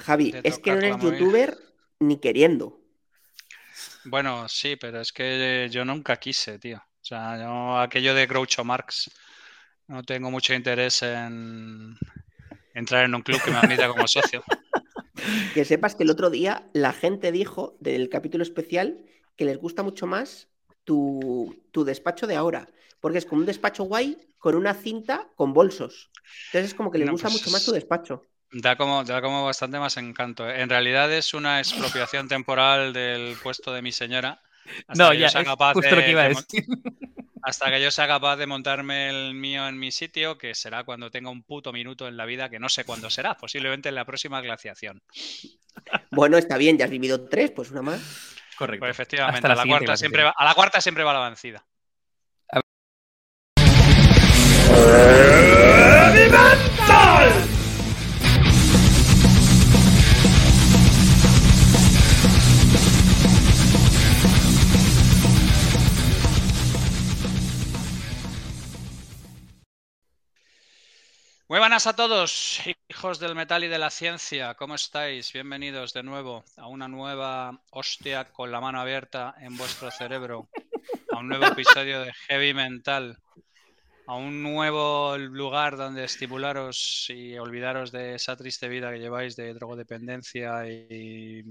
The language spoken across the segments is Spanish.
Javi, es que no eres youtuber ni queriendo. Bueno, sí, pero es que yo nunca quise, tío. O sea, yo aquello de Groucho Marx no tengo mucho interés en entrar en un club que me admita como socio. Que sepas que el otro día la gente dijo del capítulo especial que les gusta mucho más tu, despacho de ahora, porque es como un despacho guay con una cinta con bolsos. Entonces es como que les gusta mucho más tu pues despacho. Da como, da como bastante más encanto. ¿eh? En realidad es una expropiación temporal del puesto de mi señora. no, ya, es justo lo que iba a decir. Hasta que yo sea capaz de montarme el mío en mi sitio, que será cuando tenga un puto minuto en la vida, que no sé cuándo será, posiblemente en la próxima glaciación. Bueno, está bien, ya has vivido tres, pues una más. Correcto. Pues efectivamente, a la, cuarta siempre va, a la cuarta siempre va la vencida. Muy buenas a todos, hijos del metal y de la ciencia. ¿Cómo estáis? Bienvenidos de nuevo a una nueva hostia con la mano abierta en vuestro cerebro, a un nuevo episodio de Heavy Mental, a un nuevo lugar donde estimularos y olvidaros de esa triste vida que lleváis de drogodependencia y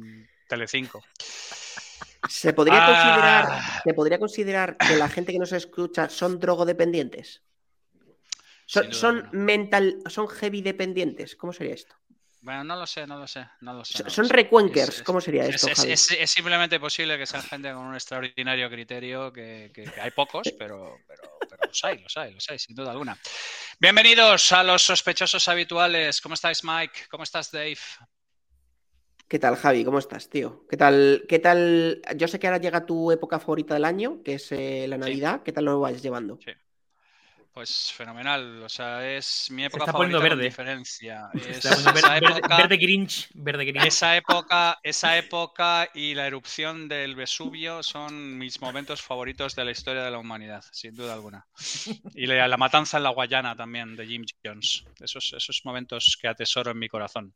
Telecinco. ¿Se podría, considerar, ah. ¿Se podría considerar que la gente que nos escucha son drogodependientes? Son, mental, son heavy dependientes. ¿Cómo sería esto? Bueno, no lo sé, no lo sé, no lo sé. son recuenkers, ¿cómo sería esto? Es, simplemente posible que sean gente con un extraordinario criterio, que, hay pocos, pero, pero, los hay, los hay, los hay, sin duda alguna. Bienvenidos a los sospechosos habituales. ¿Cómo estáis, Mike? ¿Cómo estás, Dave? ¿Qué tal, Javi? ¿Cómo estás, tío? ¿Qué tal? ¿Qué tal? Yo sé que ahora llega tu época favorita del año, que es eh, la Navidad. ¿Qué tal lo vais llevando? Sí. Pues fenomenal, o sea, es mi época favorita verde. diferencia. verde, Grinch, verde Grinch. Esa época, esa época y la erupción del Vesubio son mis momentos favoritos de la historia de la humanidad, sin duda alguna. Y la, la matanza en la Guayana también de Jim Jones. Esos, esos momentos que atesoro en mi corazón.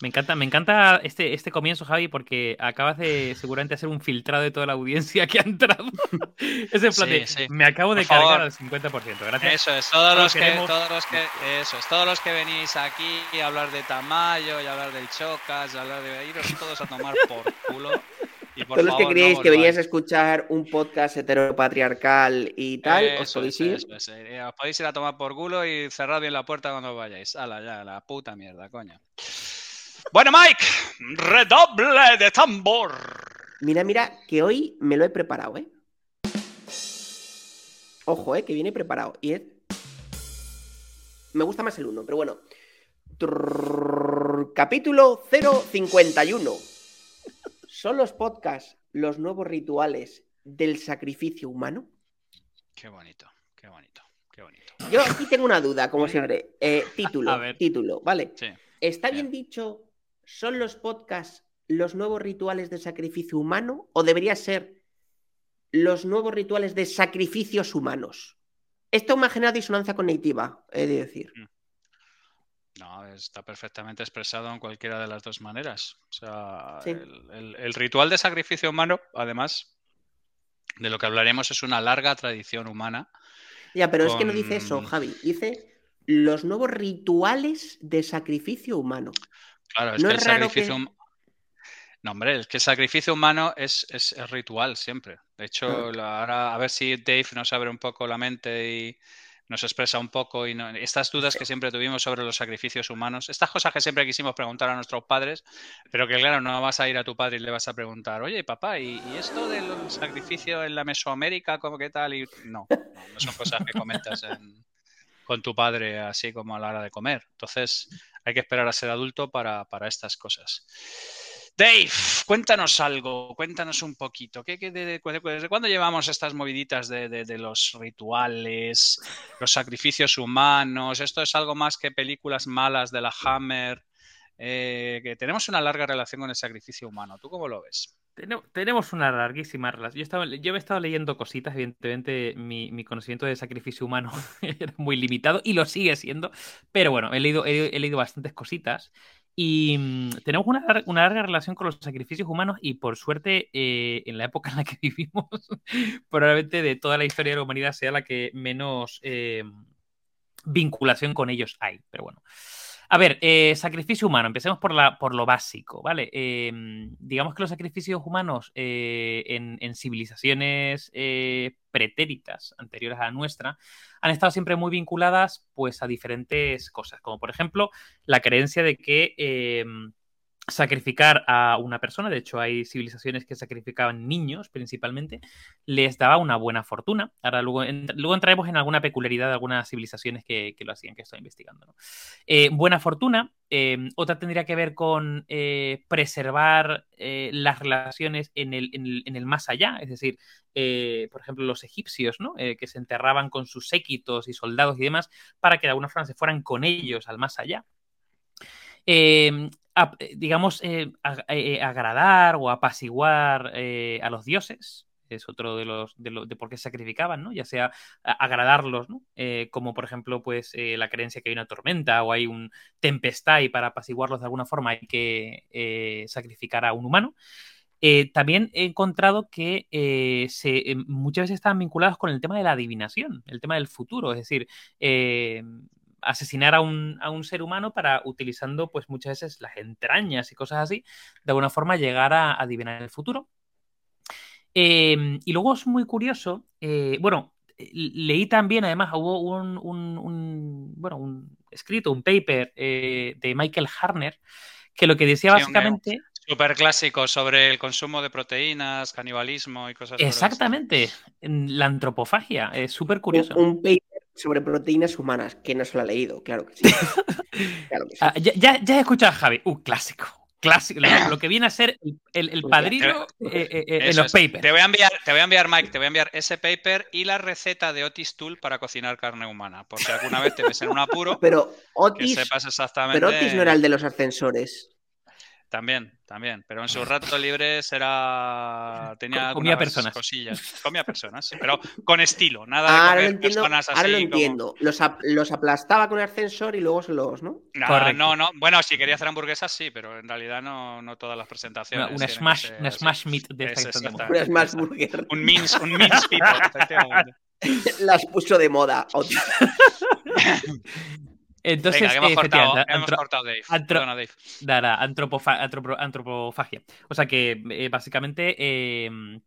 Me encanta, me encanta este, este comienzo, Javi, porque acabas de seguramente hacer un filtrado de toda la audiencia que ha entrado. es en plan me acabo de cargar al 50%. Gracias. Eso es, todos los, que, todos los que, eso es, todos los que venís aquí a hablar de Tamayo y a hablar del Chocas, y a hablar de iros todos a tomar por culo. Y por todos los que creíais que veníais a escuchar un podcast heteropatriarcal y tal, os podéis ir. Eh, os podéis ir a tomar por culo y cerrad bien la puerta cuando vayáis. Hala, ya, la puta mierda, coño. Bueno, Mike, redoble de tambor. Mira, mira, que hoy me lo he preparado, ¿eh? Ojo, ¿eh? Que viene preparado. Y es... Me gusta más el 1, pero bueno. Capítulo 051. ¿Son los podcasts los nuevos rituales del sacrificio humano? Qué bonito, qué bonito, qué bonito. Yo aquí tengo una duda, como siempre. Eh, título, título, ¿vale? Sí. ¿Está bien dicho ¿Son los podcasts los nuevos rituales de sacrificio humano o debería ser los nuevos rituales de sacrificios humanos? Esto me genera disonancia cognitiva, he de decir. Mm. No, está perfectamente expresado en cualquiera de las dos maneras. O sea, el, ritual de sacrificio humano, además, de lo que hablaremos, es una larga tradición humana. Ya, pero es que no dice eso, Javi. Dice los nuevos rituales de sacrificio humano. Claro, es que el sacrificio. No, hombre, es que el sacrificio humano es, ritual siempre. De hecho, ahora a ver si Dave nos abre un poco la mente y nos expresa un poco y estas dudas que siempre tuvimos sobre los sacrificios humanos, estas cosas que siempre quisimos preguntar a nuestros padres, pero que claro, no vas a ir a tu padre y le vas a preguntar, oye papá, ¿y, esto del sacrificio en la Mesoamérica, cómo qué tal? Y no, no, son cosas que comentas con tu padre así como a la hora de comer. Entonces, hay que esperar a ser adulto para, estas cosas. Dave, cuéntanos algo, cuéntanos un poquito. ¿Qué, de, cuándo llevamos estas moviditas de, los rituales, los sacrificios humanos? ¿Esto es algo más que películas malas de la Hammer? Eh, que tenemos una larga relación con el sacrificio humano. ¿Tú cómo lo ves? Tenemos una larguísima relación. Yo, estaba, yo he estado leyendo cositas, evidentemente mi, conocimiento de sacrificio humano era muy limitado y lo sigue siendo, pero bueno, he leído, he, leído bastantes cositas Y mm, tenemos una, larga relación con los sacrificios humanos y por suerte eh, en la época en la que vivimos, probablemente de toda la historia de la humanidad sea la que menos eh, vinculación con ellos hay. Pero bueno. A ver, eh, sacrificio humano, empecemos por, la, por lo básico, ¿vale? Em, digamos que los sacrificios humanos eh, en, civilizaciones eh, pretéritas anteriores a la nuestra han estado siempre muy vinculadas pues, a diferentes cosas, como por ejemplo la creencia de que em, sacrificar a una persona, de hecho hay civilizaciones que sacrificaban niños principalmente, les daba una buena fortuna. Ahora luego, luego entraremos en alguna peculiaridad de algunas civilizaciones que, lo hacían, que estoy investigando. Eh, buena fortuna, em, otra tendría que ver con eh, preservar eh, las relaciones en el, en, el, más allá, es decir, por ejemplo, los egipcios, ¿no? que se enterraban con sus séquitos y soldados y demás, para que de alguna forma se fueran con ellos al más allá. Em, eh, digamos, eh, eh, agradar o apaciguar a los dioses, es otro de los de, por qué sacrificaban, ¿no? Ya sea agradarlos, ¿no? como por ejemplo, pues la creencia que hay una tormenta o hay un tempestad y para apaciguarlos de alguna forma hay que sacrificar a un humano. también he encontrado que se, muchas veces están vinculados con el tema de la adivinación, el tema del futuro, es decir, asesinar a un, ser humano para, utilizando pues muchas veces las entrañas y cosas así, de alguna forma llegar a, adivinar el futuro. Em, y luego es muy curioso, eh, bueno, leí también, además, hubo un, bueno, un escrito, un paper eh, de Michael Harner, que lo que decía básicamente... Súper clásico sobre el consumo de proteínas, canibalismo y cosas así. Exactamente, la antropofagia, es súper curioso. Un, paper sobre proteínas humanas, que no se lo ha leído, claro que sí. Ah, ya, he escuchado a Javi, un clásico. Clásico, lo, que viene a ser el, padrino eh, eh, eh, en los papers. Te voy, a enviar, te voy a enviar, Mike, te voy a enviar ese paper y la receta de Otis Tool para cocinar carne humana. Por si alguna vez te ves en un apuro, pero Otis, sepas exactamente. Pero Otis no era el de los ascensores. También, también. Pero en sus ratos libres era. Tenía comía personas. cosillas. Comía personas, pero con estilo. Nada de ahora comer personas así. Ahora lo entiendo. Los, los, aplastaba con el ascensor y luego se los, ¿no? No, no, no. Bueno, si quería hacer hamburguesas, sí, pero en realidad no, no todas las presentaciones. Una, smash, una smash meat de esta Una smash burger. Un mince, un mince people, Las puso de moda. Entonces, Venga, hemos, cortado, Dave. Dave. antropofagia. O sea que eh, básicamente em,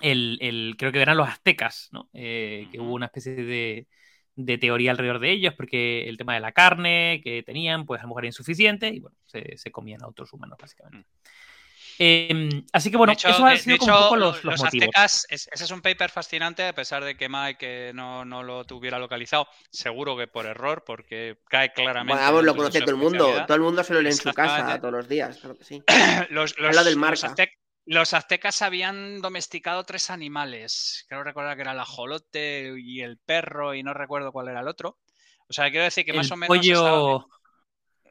el, creo que eran los aztecas, ¿no? Eh, que hubo una especie de, de, teoría alrededor de ellos, porque el tema de la carne que tenían, pues a lo mejor era insuficiente y bueno, se, se comían a otros humanos, básicamente. Mm. Em, así que bueno, eso ha sido un poco los, los, aztecas, ese es un paper fascinante, a pesar de que Mike no, no, lo tuviera localizado, seguro que por error, porque cae claramente. Bueno, lo conoce todo el mundo, todo el mundo se lo lee en su casa todos los días, claro que sí. los, los, del los, aztecas habían domesticado tres animales. Creo recordar que era el ajolote y el perro, y no recuerdo cuál era el otro. O sea, quiero decir que más o menos. Pollo...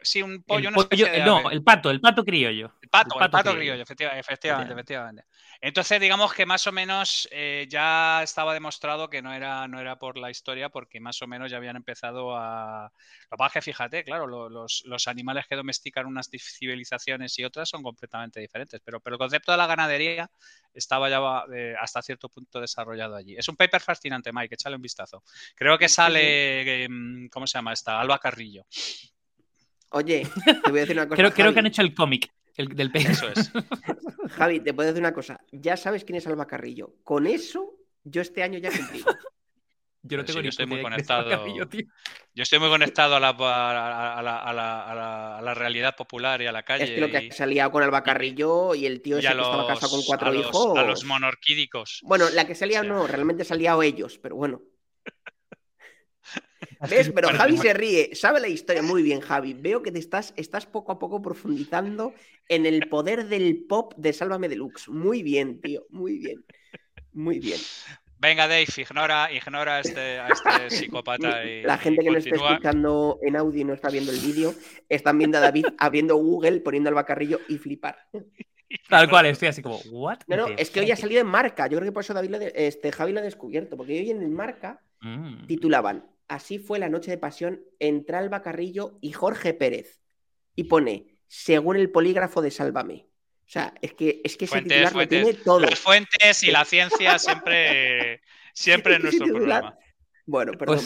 Sí, un pollo, no, el pato, el pato criollo. El pato, el pato, criollo, efectivamente, efectivamente, Entonces, digamos que más o menos eh, ya estaba demostrado que no era, no era por la historia, porque más o menos ya habían empezado a. Lo que fíjate, claro, los, los, animales que domestican unas civilizaciones y otras son completamente diferentes, pero, pero el concepto de la ganadería estaba ya eh, hasta cierto punto desarrollado allí. Es un paper fascinante, Mike, échale un vistazo. Creo que sale, em, ¿cómo se llama esta? Alba Carrillo. Oye, te voy a decir una cosa. creo, que han hecho el cómic del peso. Eso es. Javi, te puedo decir una cosa. Ya sabes quién es Alba Carrillo. Con eso, yo este año ya cumplí. Yo no tengo yo estoy muy conectado. yo estoy muy conectado a la, a, la, realidad popular y a la calle. Es que lo que ha salido con Alba Carrillo y el tío ese que estaba casado con cuatro hijos. A los monorquídicos. Bueno, la que se ha liado no, realmente se ha liado ellos, pero bueno. ¿Ves? Pero Javi se ríe, sabe la historia muy bien, Javi. Veo que te estás, estás poco a poco profundizando en el poder del pop de Sálvame Deluxe. Muy bien, tío, muy bien. Muy bien. Venga, Dave, ignora, ignora a este, este psicópata. Y, la gente que nos está escuchando en audio y no está viendo el vídeo, están viendo a David abriendo Google, poniendo el bacarrillo y flipar. Tal cual, estoy así como, ¿what? No, no, es que hoy ha salido en marca. Yo creo que por eso David este, Javi lo ha descubierto, porque hoy en marca mm. titulaban Así fue la noche de pasión entre Alba Carrillo y Jorge Pérez. Y pone, según el polígrafo de Sálvame. O sea, es que, es que ese titular lo tiene todo. Las fuentes y la ciencia siempre, siempre en nuestro programa. Bueno, perdón.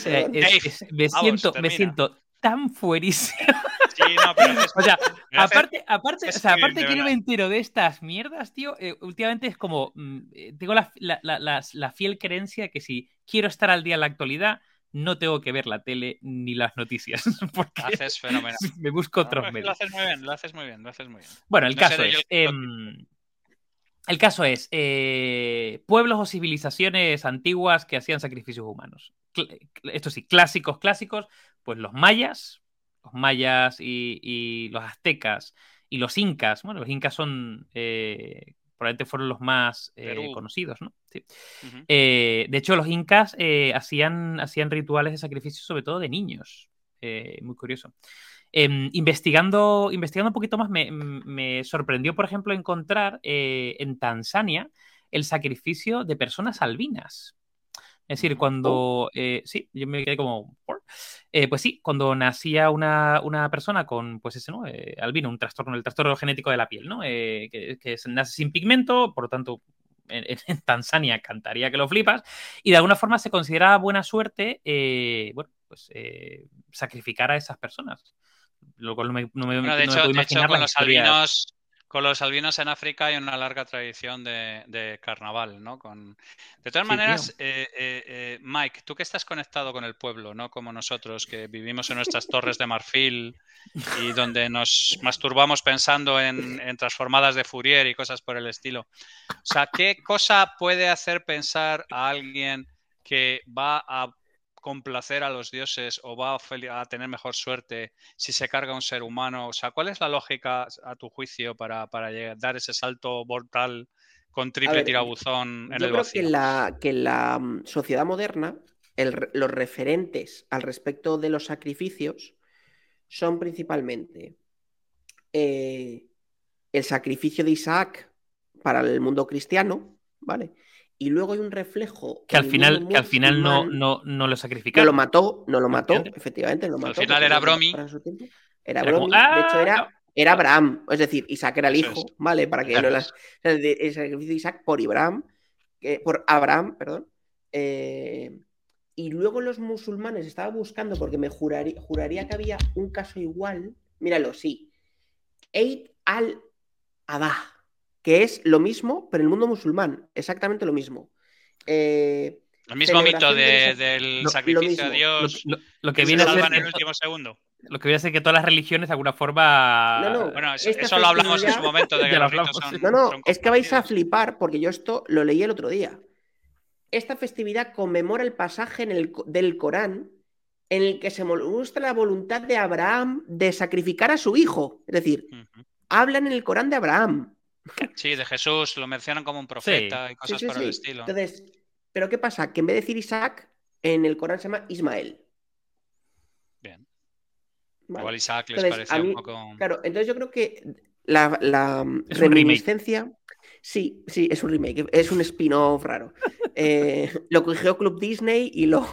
me, siento, me siento tan fuerísimo. Sí, no, pero o sea, aparte, aparte, o sea, aparte que no me entero de estas mierdas, tío, eh, últimamente es como, mm, eh, tengo la, la, fiel creencia que si quiero estar al día en la actualidad, no tengo que ver la tele ni las noticias. Porque haces fenomenal. Me busco otros medios. Lo haces muy bien, lo haces muy bien, lo haces muy bien. Bueno, el caso es. Em, el caso es eh, pueblos o civilizaciones antiguas que hacían sacrificios humanos. Esto sí, clásicos, clásicos, pues los mayas, los mayas y, los aztecas y los incas. Bueno, los incas son, eh, probablemente fueron los más eh, conocidos, ¿no? De hecho, los incas hacían, hacían rituales de sacrificio sobre todo de niños. muy curioso. Em, investigando, investigando un poquito más, me, sorprendió, por ejemplo, encontrar eh, en Tanzania el sacrificio de personas albinas. Es decir, cuando. Oh. Eh, sí, yo me quedé como. Eh, pues sí, cuando nacía una, persona con, pues ese, ¿no? albino, un trastorno, el trastorno genético de la piel, ¿no? que, nace sin pigmento, por lo tanto, en, Tanzania cantaría que lo flipas, y de alguna forma se considera buena suerte, bueno, pues sacrificar a esas personas. De hecho, con los albinos con los albinos en África hay una larga tradición de, carnaval, ¿no? Con... De todas maneras, eh, eh, eh, Mike, tú que estás conectado con el pueblo, ¿no? Como nosotros, que vivimos en nuestras torres de marfil y donde nos masturbamos pensando en, en transformadas de Fourier y cosas por el estilo. O sea, ¿qué cosa puede hacer pensar a alguien que va a complacer a los dioses o va a, tener mejor suerte si se carga un ser humano? O sea, ¿cuál es la lógica a tu juicio para, dar ese salto mortal con triple tirabuzón en el vacío? Creo que la, que la mm, sociedad moderna, los referentes al respecto de los sacrificios son principalmente eh, el sacrificio de Isaac para el mundo cristiano, ¿vale? Y luego hay un reflejo. Que al final, que al final no, no, no lo sacrificaron. No lo mató, no lo mató, efectivamente, lo mató. Al final era Bromi. Era, Bromi, de hecho era, ah, era Abraham, es decir, Isaac era el hijo, ¿vale? Para que no las. El sacrificio de Isaac por Abraham, por Abraham, perdón. Eh, y luego los musulmanes estaba buscando, porque me juraría, juraría que había un caso igual. Míralo, sí. Eid al-Adha que es lo mismo, pero en el mundo musulmán, exactamente lo mismo. Eh, el mismo mito del sacrificio a Dios. Lo, que viene a ser en el último segundo. Lo que viene a ser que todas las religiones de alguna forma. No, no. Bueno, eso lo hablamos en su momento de que los son, No, no, es que vais a flipar porque yo esto lo leí el otro día. Esta festividad conmemora el pasaje en el, del Corán en el que se muestra la voluntad de Abraham de sacrificar a su hijo. Es decir, hablan en el Corán de Abraham. Sí, de Jesús, lo mencionan como un profeta y cosas por el estilo. Entonces, ¿pero qué pasa? Que en vez de decir Isaac, en el Corán se llama Ismael. Bien. Igual Isaac les parecía un poco. Claro, entonces yo creo que la, reminiscencia. Sí, sí, es un remake, es un spin-off raro. Eh, lo cogió Club Disney y lo.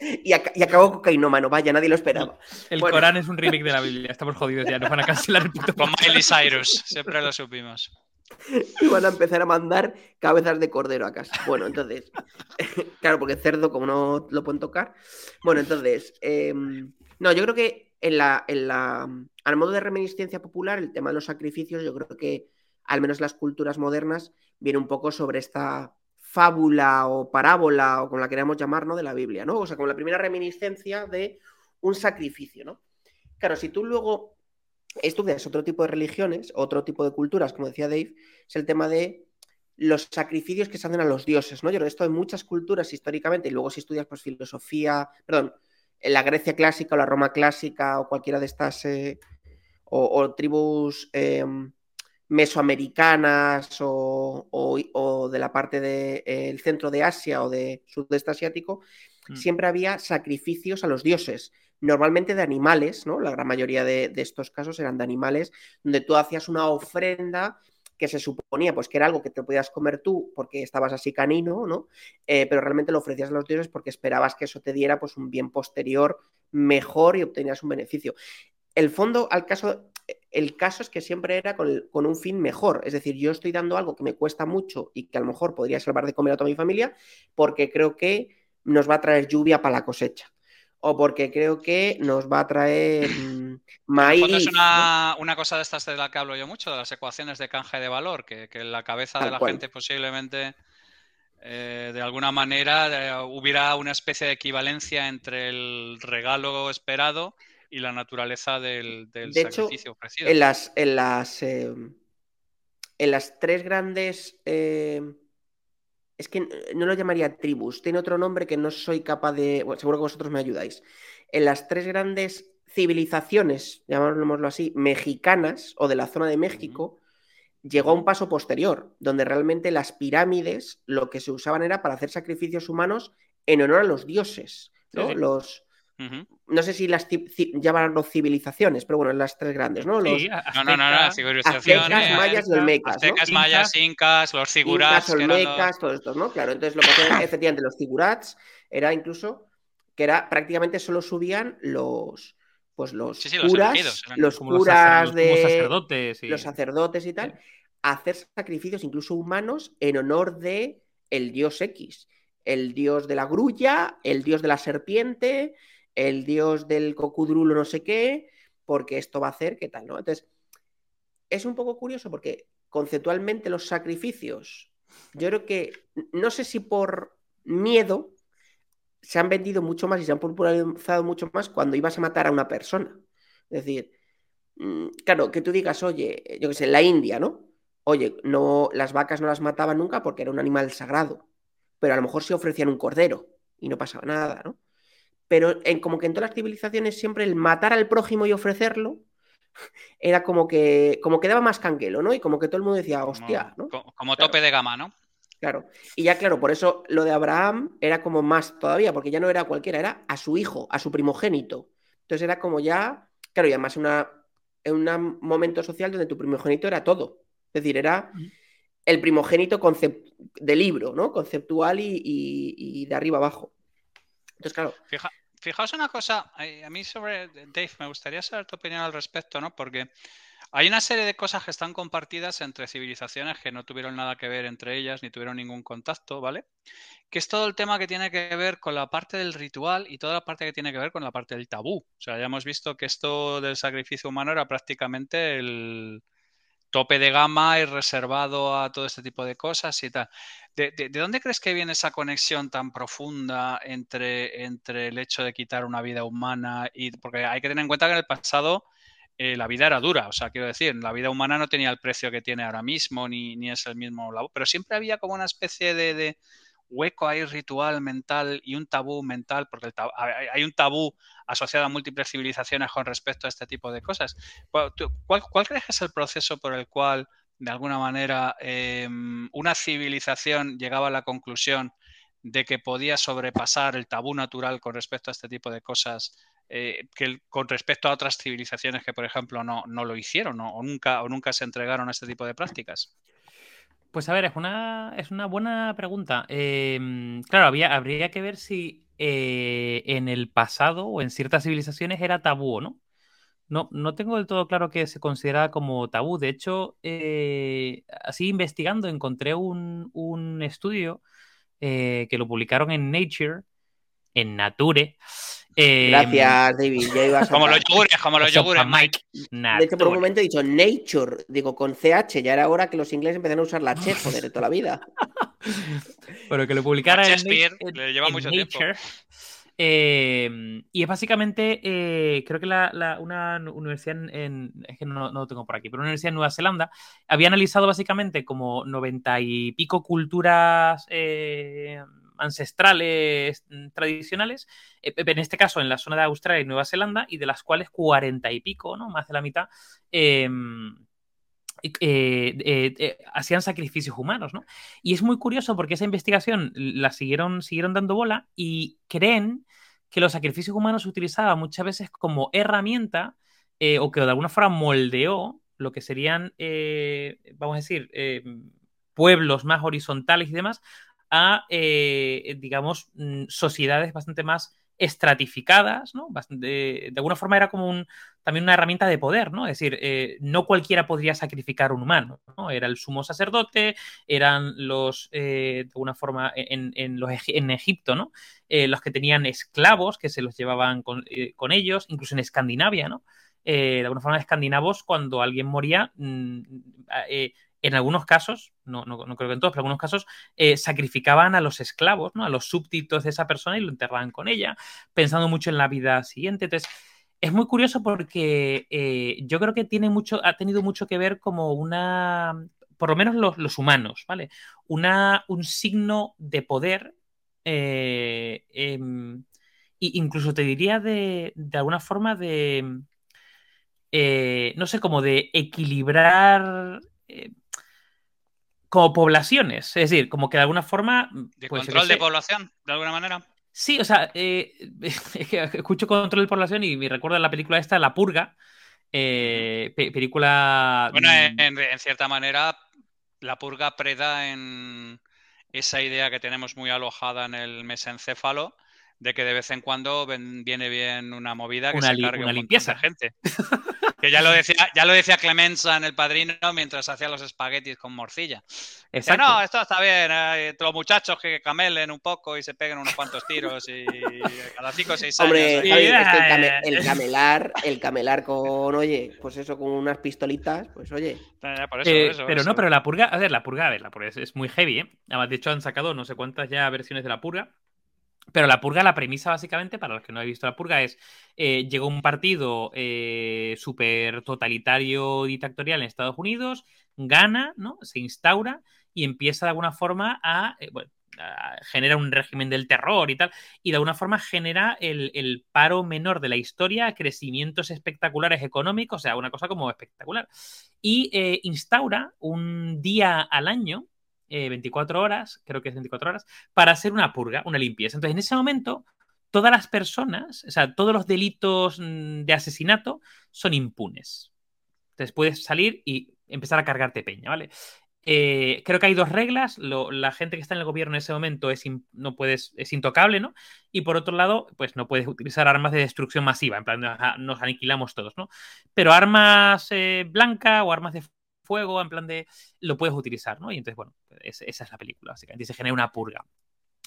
Y, acabó cocainómano, vaya, nadie lo esperaba. El Corán es un remake de la Biblia, estamos jodidos ya, nos van a cancelar el puto. Con Miley Cyrus, siempre lo supimos. Y van a empezar a mandar cabezas de cordero a casa. Bueno, entonces, claro, porque cerdo, como no lo pueden tocar. Bueno, entonces, em, no, yo creo que en la, en la, al modo de reminiscencia popular, el tema de los sacrificios, yo creo que al menos las culturas modernas, viene un poco sobre esta fábula o parábola o como la queramos llamar. De la Biblia, ¿no? O sea, como la primera reminiscencia de un sacrificio, ¿no? Claro, si tú luego estudias otro tipo de religiones, otro tipo de culturas, como decía Dave, es el tema de los sacrificios que se hacen a los dioses, ¿no? Yo creo esto en muchas culturas históricamente, y luego si estudias pues filosofía, perdón, en la Grecia clásica o la Roma clásica o cualquiera de estas, eh, o, tribus em, mesoamericanas o, de la parte del eh, centro de Asia o de sudeste asiático, mm. siempre había sacrificios a los dioses, normalmente de animales, ¿no? La gran mayoría de, estos casos eran de animales, donde tú hacías una ofrenda que se suponía pues que era algo que te podías comer tú porque estabas así canino, ¿no? Eh, pero realmente lo ofrecías a los dioses porque esperabas que eso te diera pues un bien posterior mejor y obtenías un beneficio. el fondo al caso, el caso es que siempre era con, con, un fin mejor. Es decir, yo estoy dando algo que me cuesta mucho y que a lo mejor podría salvar de comer a toda mi familia porque creo que nos va a traer lluvia para la cosecha o porque creo que nos va a traer mm, maíz. Es una, una, cosa de estas de la que hablo yo mucho, de las ecuaciones de canje de valor, que, en la cabeza de la gente posiblemente eh, de alguna manera hubiera una especie de equivalencia entre el regalo esperado y la naturaleza del, del sacrificio ofrecido. En las, en las, eh, en las tres grandes eh, es que no lo llamaría tribus, tiene otro nombre que no soy capaz de, bueno, seguro que vosotros me ayudáis. En las tres grandes civilizaciones, llamémoslo así, mexicanas o de la zona de México, llegó a un paso posterior, donde realmente las pirámides lo que se usaban era para hacer sacrificios humanos en honor a los dioses, ¿no? Los, no sé si las los civilizaciones, pero bueno, las tres grandes, ¿no? Los no, no, no, no, civilizaciones. mayas y olmecas. Aztecas, mayas, incas, los figurats. Incas, olmecas, todos estos, ¿no? Claro, entonces lo que hacían efectivamente los figurats era incluso que era prácticamente solo subían los pues los curas, los, curas de los sacerdotes, y... los sacerdotes y tal, hacer sacrificios incluso humanos en honor de el dios X, el dios de la grulla, el dios de la serpiente, el dios del cocudrulo no sé qué, porque esto va a hacer qué tal, ¿no? Entonces, es un poco curioso porque conceptualmente los sacrificios, yo creo que, no sé si por miedo, se han vendido mucho más y se han popularizado mucho más cuando ibas a matar a una persona. Es decir, mm, claro, que tú digas, oye, yo qué sé, en la India, ¿no? Oye, no, las vacas no las mataban nunca porque era un animal sagrado, pero a lo mejor se ofrecían un cordero y no pasaba nada, ¿no? Pero en, como que en todas las civilizaciones siempre el matar al prójimo y ofrecerlo era como que, como que daba más canguelo, ¿no? Y como que todo el mundo decía, hostia, ¿no? Como, tope de gama, ¿no? Claro. Y ya, claro, por eso lo de Abraham era como más todavía, porque ya no era cualquiera, era a su hijo, a su primogénito. Entonces era como ya, claro, y además una, en un momento social donde tu primogénito era todo. Es decir, era el primogénito de libro, ¿no? Conceptual y de arriba abajo. Entonces, claro. Fijaos una cosa, eh, a mí sobre Dave me gustaría saber tu opinión al respecto, ¿no? Porque hay una serie de cosas que están compartidas entre civilizaciones que no tuvieron nada que ver entre ellas, ni tuvieron ningún contacto, ¿vale? Que es todo el tema que tiene que ver con la parte del ritual y toda la parte que tiene que ver con la parte del tabú. O sea, ya hemos visto que esto del sacrificio humano era prácticamente el, tope de gama y reservado a todo este tipo de cosas y tal. ¿De, dónde crees que viene esa conexión tan profunda entre, entre el hecho de quitar una vida humana? y Porque hay que tener en cuenta que en el pasado eh, la vida era dura, o sea, quiero decir, la vida humana no tenía el precio que tiene ahora mismo, ni, ni es el mismo pero siempre había como una especie de hueco ahí ritual mental y un tabú mental, porque hay un tabú asociado a múltiples civilizaciones con respecto a este tipo de cosas. ¿Cuál, crees que es el proceso por el cual, de alguna manera, em, una civilización llegaba a la conclusión de que podía sobrepasar el tabú natural con respecto a este tipo de cosas eh, que con respecto a otras civilizaciones que, por ejemplo, no, lo hicieron o, nunca, o nunca se entregaron a este tipo de prácticas? Pues a ver, es una, es una buena pregunta. Em, claro, había, habría que ver si eh, en el pasado o en ciertas civilizaciones era tabú o no. No, no tengo del todo claro que se considera como tabú. De hecho, eh, así investigando, encontré un, un estudio eh, que lo publicaron en Nature, en Nature, Em, Gracias, David. como los yogures, como los yogures, Mike. De hecho, por un momento he dicho nature, digo con CH, ya era hora que los ingleses empezaran a usar la Che, joder, de toda la vida. Pero que lo publicara en, le lleva mucho tiempo. Em, y es básicamente, eh, creo que la, una universidad en, es que no, no, lo tengo por aquí, pero una universidad en Nueva Zelanda había analizado básicamente como noventa y pico culturas eh, ancestrales mm, tradicionales, eh, en este caso en la zona de Australia y Nueva Zelanda, y de las cuales cuarenta y pico, ¿no? Más de la mitad. Em, eh, eh, hacían sacrificios humanos, ¿no? Y es muy curioso porque esa investigación la siguieron, siguieron dando bola y creen que los sacrificios humanos se utilizaban muchas veces como herramienta o que de alguna forma moldeó lo que serían, vamos a decir, pueblos más horizontales y demás a, eh, digamos, mm, sociedades bastante más estratificadas, ¿no? De, alguna forma era como un, también una herramienta de poder, ¿no? Es decir, eh, no cualquiera podría sacrificar un humano, ¿no? Era el sumo sacerdote, eran los, eh, de alguna forma, en, en, los, en Egipto, ¿no? Los que tenían esclavos que se los llevaban con, con ellos, incluso en Escandinavia, ¿no? de alguna forma, escandinavos, cuando alguien moría, mm, en algunos casos, no, no, creo que en todos, pero en algunos casos, eh, sacrificaban a los esclavos, ¿no? a los súbditos de esa persona y lo enterraban con ella, pensando mucho en la vida siguiente. Entonces, es muy curioso porque eh, yo creo que tiene mucho, ha tenido mucho que ver como una, por lo menos los, humanos, ¿vale? Una, un signo de poder, eh, em, incluso te diría de, de alguna forma de, no sé, como de equilibrar como poblaciones. Es decir, como que de alguna forma. ¿De pues, control de población, de alguna manera? Sí, o sea, eh, escucho control de población y me recuerda la película esta, La Purga. Eh, película. Bueno, en, cierta manera, La Purga preda en esa idea que tenemos muy alojada en el mesencéfalo de que de vez en cuando viene bien una movida que se cargue una limpieza de gente. Que ya lo decía, ya lo decía Clemenza en El Padrino mientras hacía los espaguetis con morcilla. Exacto. no, esto está bien. Eh, los muchachos que camelen un poco y se peguen unos cuantos tiros y cada cinco o seis años. Hombre, el, camelar, el camelar con, oye, pues eso, con unas pistolitas, pues oye. Eh, pero no, pero la purga, a ver, la purga, a ver, la purga es, muy heavy, ¿eh? Además, de hecho, han sacado no sé cuántas ya versiones de la purga. Pero la purga, la premisa básicamente, para los que no han visto la purga, es eh, llegó un partido eh, súper totalitario dictatorial en Estados Unidos, gana, ¿no? Se instaura y empieza de alguna forma a, eh, bueno, genera un régimen del terror y tal, y de alguna forma genera el, paro menor de la historia, crecimientos espectaculares económicos, o sea, una cosa como espectacular. Y instaura un día al año 24 eh, horas, creo que es 24 horas, para hacer una purga, una limpieza. Entonces, en ese momento, todas las personas, o sea, todos los delitos mm, de asesinato son impunes. Entonces puedes salir y empezar a cargarte peña, ¿vale? Eh, creo que hay dos reglas. la gente que está en el gobierno en ese momento es, no puedes, es intocable, ¿no? Y por otro lado, pues no puedes utilizar armas de destrucción masiva, en plan, nos aniquilamos todos, ¿no? Pero armas eh, blancas o armas de fuego, en plan de lo puedes utilizar, ¿no? Y entonces, bueno, esa es la película, básicamente, y se genera una purga.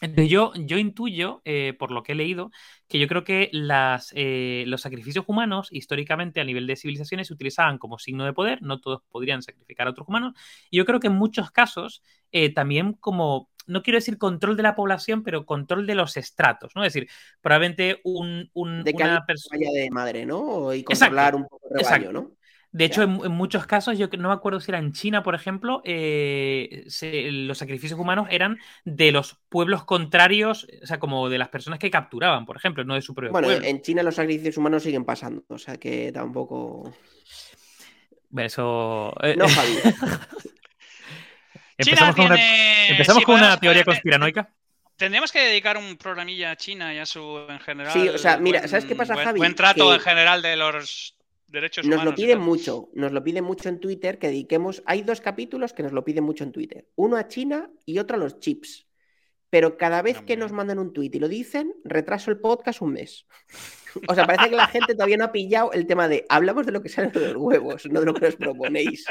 Entonces yo, yo intuyo, eh, por lo que he leído, que yo creo que las, eh, los sacrificios humanos, históricamente a nivel de civilizaciones, se utilizaban como signo de poder, no todos podrían sacrificar a otros humanos, y yo creo que en muchos casos eh, también como, no quiero decir control de la población, pero control de los estratos, ¿no? Es decir, probablemente un, un de una persona... de madre, ¿no? Y controlar un poco el rebaño, ¿no? De hecho, en, muchos casos, yo no me acuerdo si era en China, por ejemplo, eh, los sacrificios humanos eran de los pueblos contrarios, o sea, como de las personas que capturaban, por ejemplo, no de su propio bueno, en China los sacrificios humanos siguen pasando, o sea que tampoco. Eso. Eh, no, Javi. empezamos con una, empezamos con una teoría conspiranoica. Tendríamos que dedicar un programilla a China y a su en general. Sí, o sea, mira, ¿sabes qué pasa, Javi? Buen trato en general de los derechos nos lo piden mucho, nos lo piden mucho en Twitter que dediquemos. Hay dos capítulos que nos lo piden mucho en Twitter: uno a China y otro a los chips. Pero cada vez que nos mandan un tweet y lo dicen, retraso el podcast un mes. O sea, parece que la gente todavía no ha pillado el tema de hablamos de lo que sale de los huevos, no de lo que nos proponéis.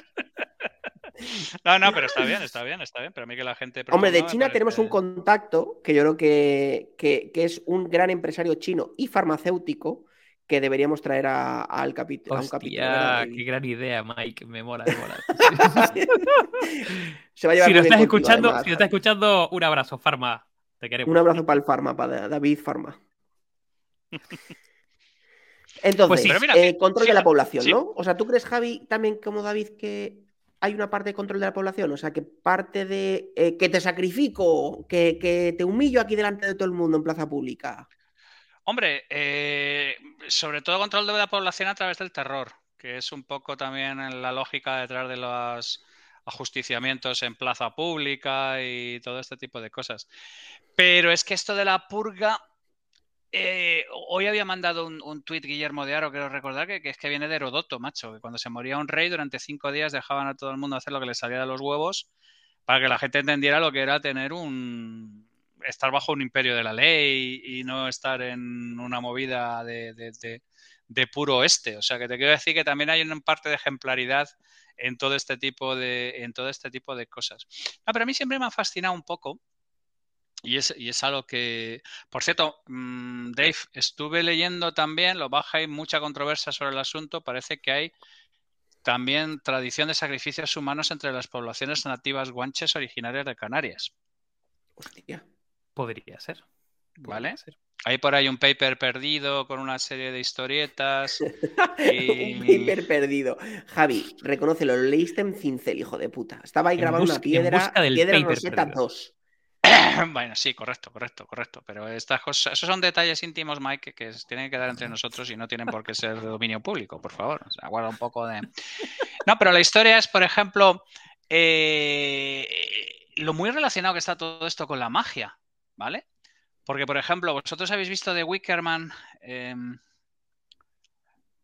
No, no, pero está bien, está bien, está bien. Pero a mí que la gente. Hombre, de China tenemos un contacto que yo creo que, que, es un gran empresario chino y farmacéutico que deberíamos traer al capítulo. capítulo qué gran idea, Mike. Me mola, me mola. si lo estás escuchando, si lo estás escuchando, un abrazo, Farma. Te queremos. Un abrazo para el Farma, para David Farma. Entonces, pues eh, control de la población, ¿no? O sea, ¿tú crees, Javi, también como David, que hay una parte de control de la población? O sea, que parte de eh, que te sacrifico, que, que, te humillo aquí delante de todo el mundo en plaza pública. Hombre, eh, sobre todo control de la población a través del terror, que es un poco también la lógica detrás de los ajusticiamientos en plaza pública y todo este tipo de cosas. Pero es que esto de la purga, eh, hoy había mandado un, tuit Guillermo de Aro, quiero recordar, que, que, es que viene de Herodoto, macho, que cuando se moría un rey durante cinco días dejaban a todo el mundo hacer lo que les salía de los huevos para que la gente entendiera lo que era tener un, estar bajo un imperio de la ley y no estar en una movida de, de, puro oeste. O sea, que te quiero decir que también hay una parte de ejemplaridad en todo este tipo de, en todo este tipo de cosas. No, pero a mí siempre me ha fascinado un poco. Y es, y es algo que, por cierto, mm, Dave, estuve leyendo también, lo baja, hay mucha controversia sobre el asunto, parece que hay también tradición de sacrificios humanos entre las poblaciones nativas guanches originarias de Canarias. Hostia. Podría ser. ¿Vale? Hay por ahí un paper perdido con una serie de historietas. un paper perdido. Javi, reconócelo, lo leíste en cincel, hijo de puta. Estaba ahí grabando una piedra, piedra Rosetta 2. bueno, sí, correcto, correcto, correcto. Pero estas cosas, esos son detalles íntimos, Mike, que, se tienen que quedar entre nosotros y no tienen por qué ser de dominio público, por favor. O sea, guarda un poco de. No, pero la historia es, por ejemplo, eh, lo muy relacionado que está todo esto con la magia, ¿vale? Porque, por ejemplo, vosotros habéis visto de Wickerman, em,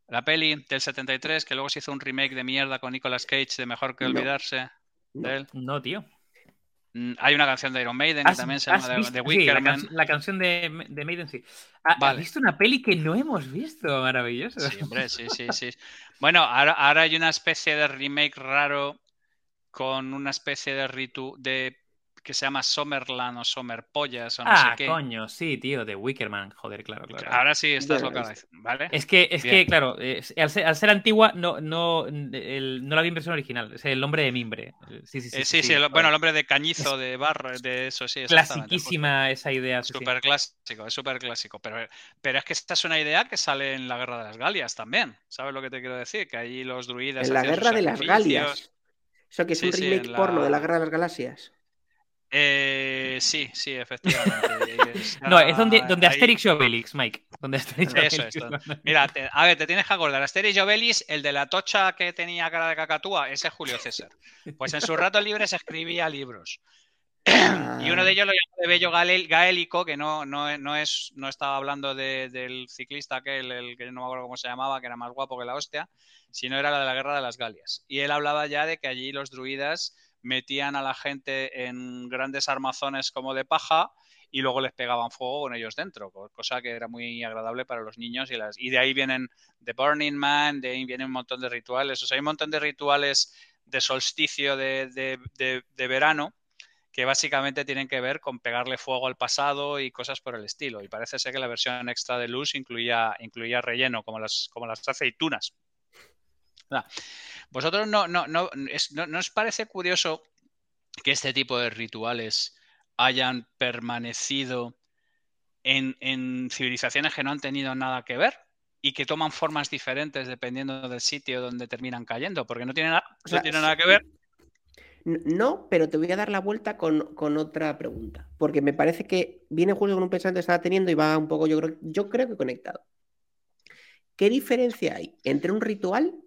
la peli del 73, que luego se hizo un remake de mierda con Nicolas Cage de Mejor que olvidarse de él. No, tío. Mm, hay una canción de Iron Maiden que también se llama de, Wickerman. la, canción de, Maiden, sí. ¿Has visto una peli que no hemos visto? Maravilloso. Sí, hombre, sí, sí, sí. Bueno, ahora, ahora hay una especie de remake raro con una especie de ritu de que se llama Summerland o Summerpollas o no ah, sé qué. coño, sí, tío, de Wickerman, joder, claro, claro. Ahora sí estás local, ¿vale? Es que, es que claro, al, ser, antigua no, no, no la vi en versión original, es el hombre de mimbre. Sí, sí, sí. Eh, sí, sí, bueno, el hombre de cañizo, de barro, de eso, sí. Clasiquísima esa idea. Súper clásico, es súper clásico, pero, pero es que esta es una idea que sale en la Guerra de las Galias también, ¿sabes lo que te quiero decir? Que allí los druidas... En la Guerra de las Galias. Eso que es un remake porno de la Guerra de las Galaxias. Eh, sí, sí, efectivamente. no, es donde, donde Asterix y Obelix, Mike. Donde Asterix Eso es. Mira, a ver, te tienes que acordar. Asterix y Obelix, el de la tocha que tenía cara de cacatúa, ese es Julio César. Pues en sus ratos libres escribía libros. y uno de ellos lo llamó de bello gaélico, que no, no, no, es, no estaba hablando del ciclista aquel, el que no me acuerdo cómo se llamaba, que era más guapo que la hostia, sino era la de la guerra de las Galias. Y él hablaba ya de que allí los druidas metían a la gente en grandes armazones como de paja y luego les pegaban fuego con ellos dentro, cosa que era muy agradable para los niños y las y de ahí vienen The Burning Man, de ahí vienen un montón de rituales, o sea, hay un montón de rituales de solsticio de, de, verano que básicamente tienen que ver con pegarle fuego al pasado y cosas por el estilo. Y parece ser que la versión extra de Luz incluía, incluía relleno, como las, como las aceitunas. ¿Vosotros no, no, no, no, os parece curioso que este tipo de rituales hayan permanecido en, civilizaciones que no han tenido nada que ver y que toman formas diferentes dependiendo del sitio donde terminan cayendo? Porque no tiene, nada que ver. No, pero te voy a dar la vuelta con, otra pregunta, porque me parece que viene justo con un pensamiento que estaba teniendo y va un poco, yo creo, yo creo que conectado. ¿Qué diferencia hay entre un ritual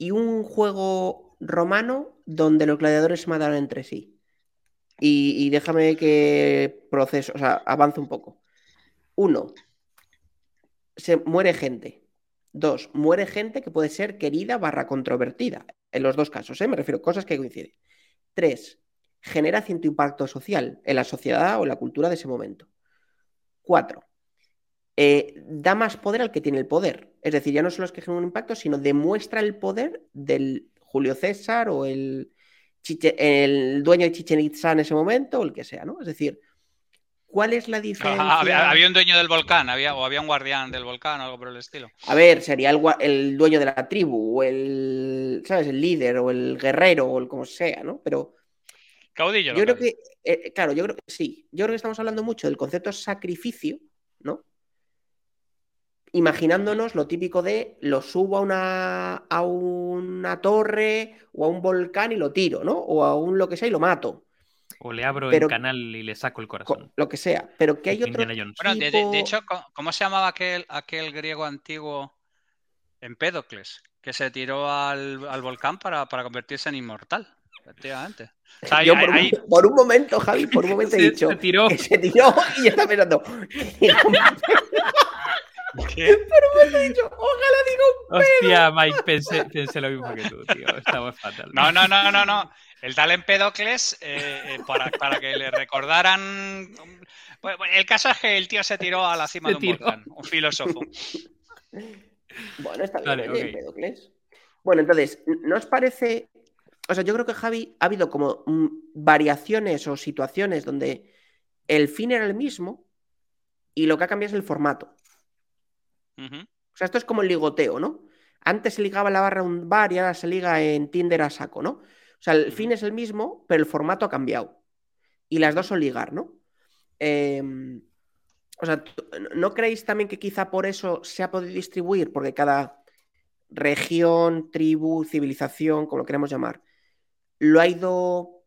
y un juego romano donde los gladiadores se mataron entre sí. Y, déjame que proceso, o sea, avance un poco. Uno, se muere gente. Dos, muere gente que puede ser querida barra controvertida. En los dos casos, ¿eh? me refiero a cosas que coinciden. Tres, genera cierto impacto social en la sociedad o en la cultura de ese momento. Cuatro, eh, da más poder al que tiene el poder. Es decir, ya no solo es que genera un impacto, sino demuestra el poder del Julio César o el, el dueño de Chichen Itza en ese momento o el que sea, ¿no? Es decir, ¿cuál es la diferencia? había, un dueño del volcán, había, o había un guardián del volcán o algo por el estilo. A ver, sería el, dueño de la tribu, o el, ¿sabes? El líder, o el guerrero, o el como sea, ¿no? Pero. Caudillo. Yo creo que, eh, claro, yo creo que sí. Yo creo que estamos hablando mucho del concepto sacrificio, ¿no? Imaginándonos lo típico de lo subo a una, a una torre o a un volcán y lo tiro, ¿no? O a un lo que sea y lo mato. O le abro el canal y le saco el corazón. Lo que sea. Pero que hay otro. Bueno, de, hecho, ¿cómo se llamaba aquel, aquel griego antiguo Empédocles? Que se tiró al, volcán para, convertirse en inmortal. Efectivamente. por, un, momento, Javi, por un momento he dicho. Se tiró. Que se tiró y está pensando. ¿Qué? Pero me he dicho, ojalá diga un pedo. Hostia, Mike, pensé, pensé, lo mismo que tú, tío. Estamos fatal. No, no, no, no, no. El tal Empedocles, eh, eh, para, para, que le recordaran. el caso es que el tío se tiró a la cima de un volcán, un filósofo. Bueno, está bien, ¿eh? Empedocles. Bueno, entonces, ¿no os parece? O sea, yo creo que Javi ha habido como mm, variaciones o situaciones donde el fin era el mismo y lo que ha cambiado es el formato. O sea, esto es como el ligoteo, ¿no? Antes se ligaba la barra a un bar y ahora se liga en Tinder a saco, ¿no? O sea, el fin es el mismo, pero el formato ha cambiado. Y las dos son ligar, ¿no? Em, o sea, ¿no creéis también que quizá por eso se ha podido distribuir? Porque cada región, tribu, civilización, como lo queremos llamar, lo ha ido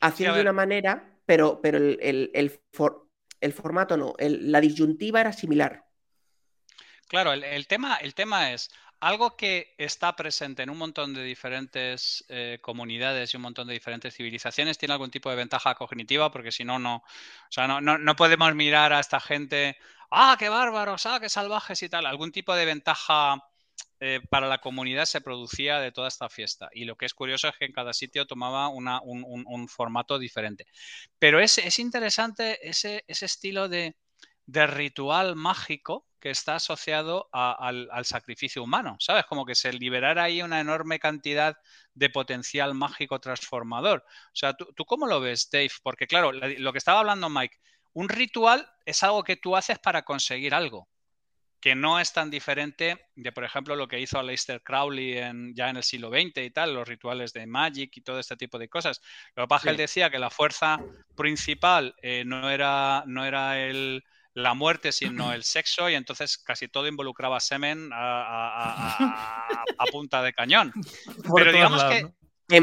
haciendo de una manera, pero, pero el, el, formato no, la disyuntiva era similar. Claro, el, tema, el tema es, algo que está presente en un montón de diferentes eh, comunidades y un montón de diferentes civilizaciones tiene algún tipo de ventaja cognitiva, porque si no, no, o sea, no, no, podemos mirar a esta gente, ah, qué bárbaros, ah, qué salvajes y tal. Algún tipo de ventaja eh, para la comunidad se producía de toda esta fiesta. Y lo que es curioso es que en cada sitio tomaba un, formato diferente. Pero es, es interesante ese, ese estilo de, de ritual mágico que está asociado al, sacrificio humano, ¿sabes? Como que se liberara ahí una enorme cantidad de potencial mágico transformador. O sea, ¿tú, cómo lo ves, Dave? Porque claro, lo que estaba hablando Mike, un ritual es algo que tú haces para conseguir algo, que no es tan diferente de, por ejemplo, lo que hizo Aleister Crowley en, ya en el siglo XX y tal, los rituales de Magic y todo este tipo de cosas. Lo que pasa es que él decía que la fuerza principal eh, no, era, no era el la muerte, sino el sexo, y entonces casi todo involucraba semen a, punta de cañón. Pero digamos que. En,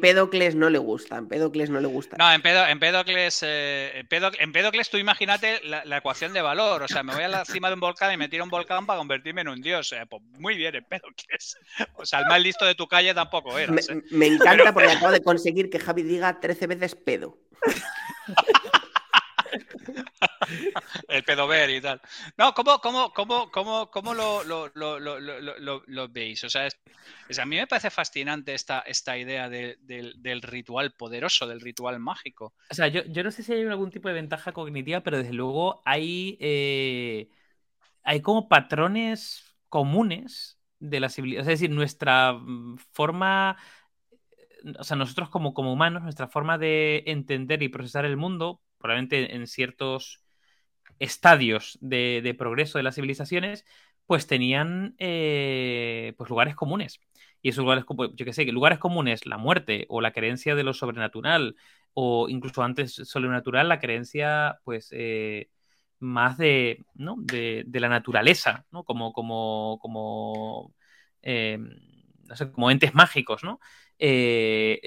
Pedocles, no le gusta, en Pedocles no le gusta. No, en, Pedo, en Pedocles, eh, en, Pedocles tú imagínate la, ecuación de valor, o sea, me voy a la cima de un volcán y me tiro un volcán para convertirme en un dios. Eh, pues muy bien, en Pedocles. O sea, el más listo de tu calle tampoco era. Me, ¿eh? me encanta porque acabo de conseguir que Javi diga 13 veces pedo. el pedover y tal. No, ¿cómo, cómo, cómo, cómo, cómo lo, lo, lo, lo, veis? O sea, a mí me parece fascinante esta, esta idea del ritual poderoso, del ritual mágico. O sea, yo, yo, no sé si hay algún tipo de ventaja cognitiva, pero desde luego hay, eh, hay como patrones comunes de la civilización. Es decir, nuestra mm, forma o sea, nosotros como, como humanos, nuestra forma de entender y procesar el mundo probablemente en ciertos estadios de, progreso de las civilizaciones, pues tenían eh, pues lugares comunes. Y esos lugares, yo que sé, lugares comunes, la muerte o la creencia de lo sobrenatural, o incluso antes sobrenatural, la creencia, pues, eh, más de, ¿no? de, la naturaleza, ¿no? Como, como, como, eh, no sé, como entes mágicos, ¿no? Eh,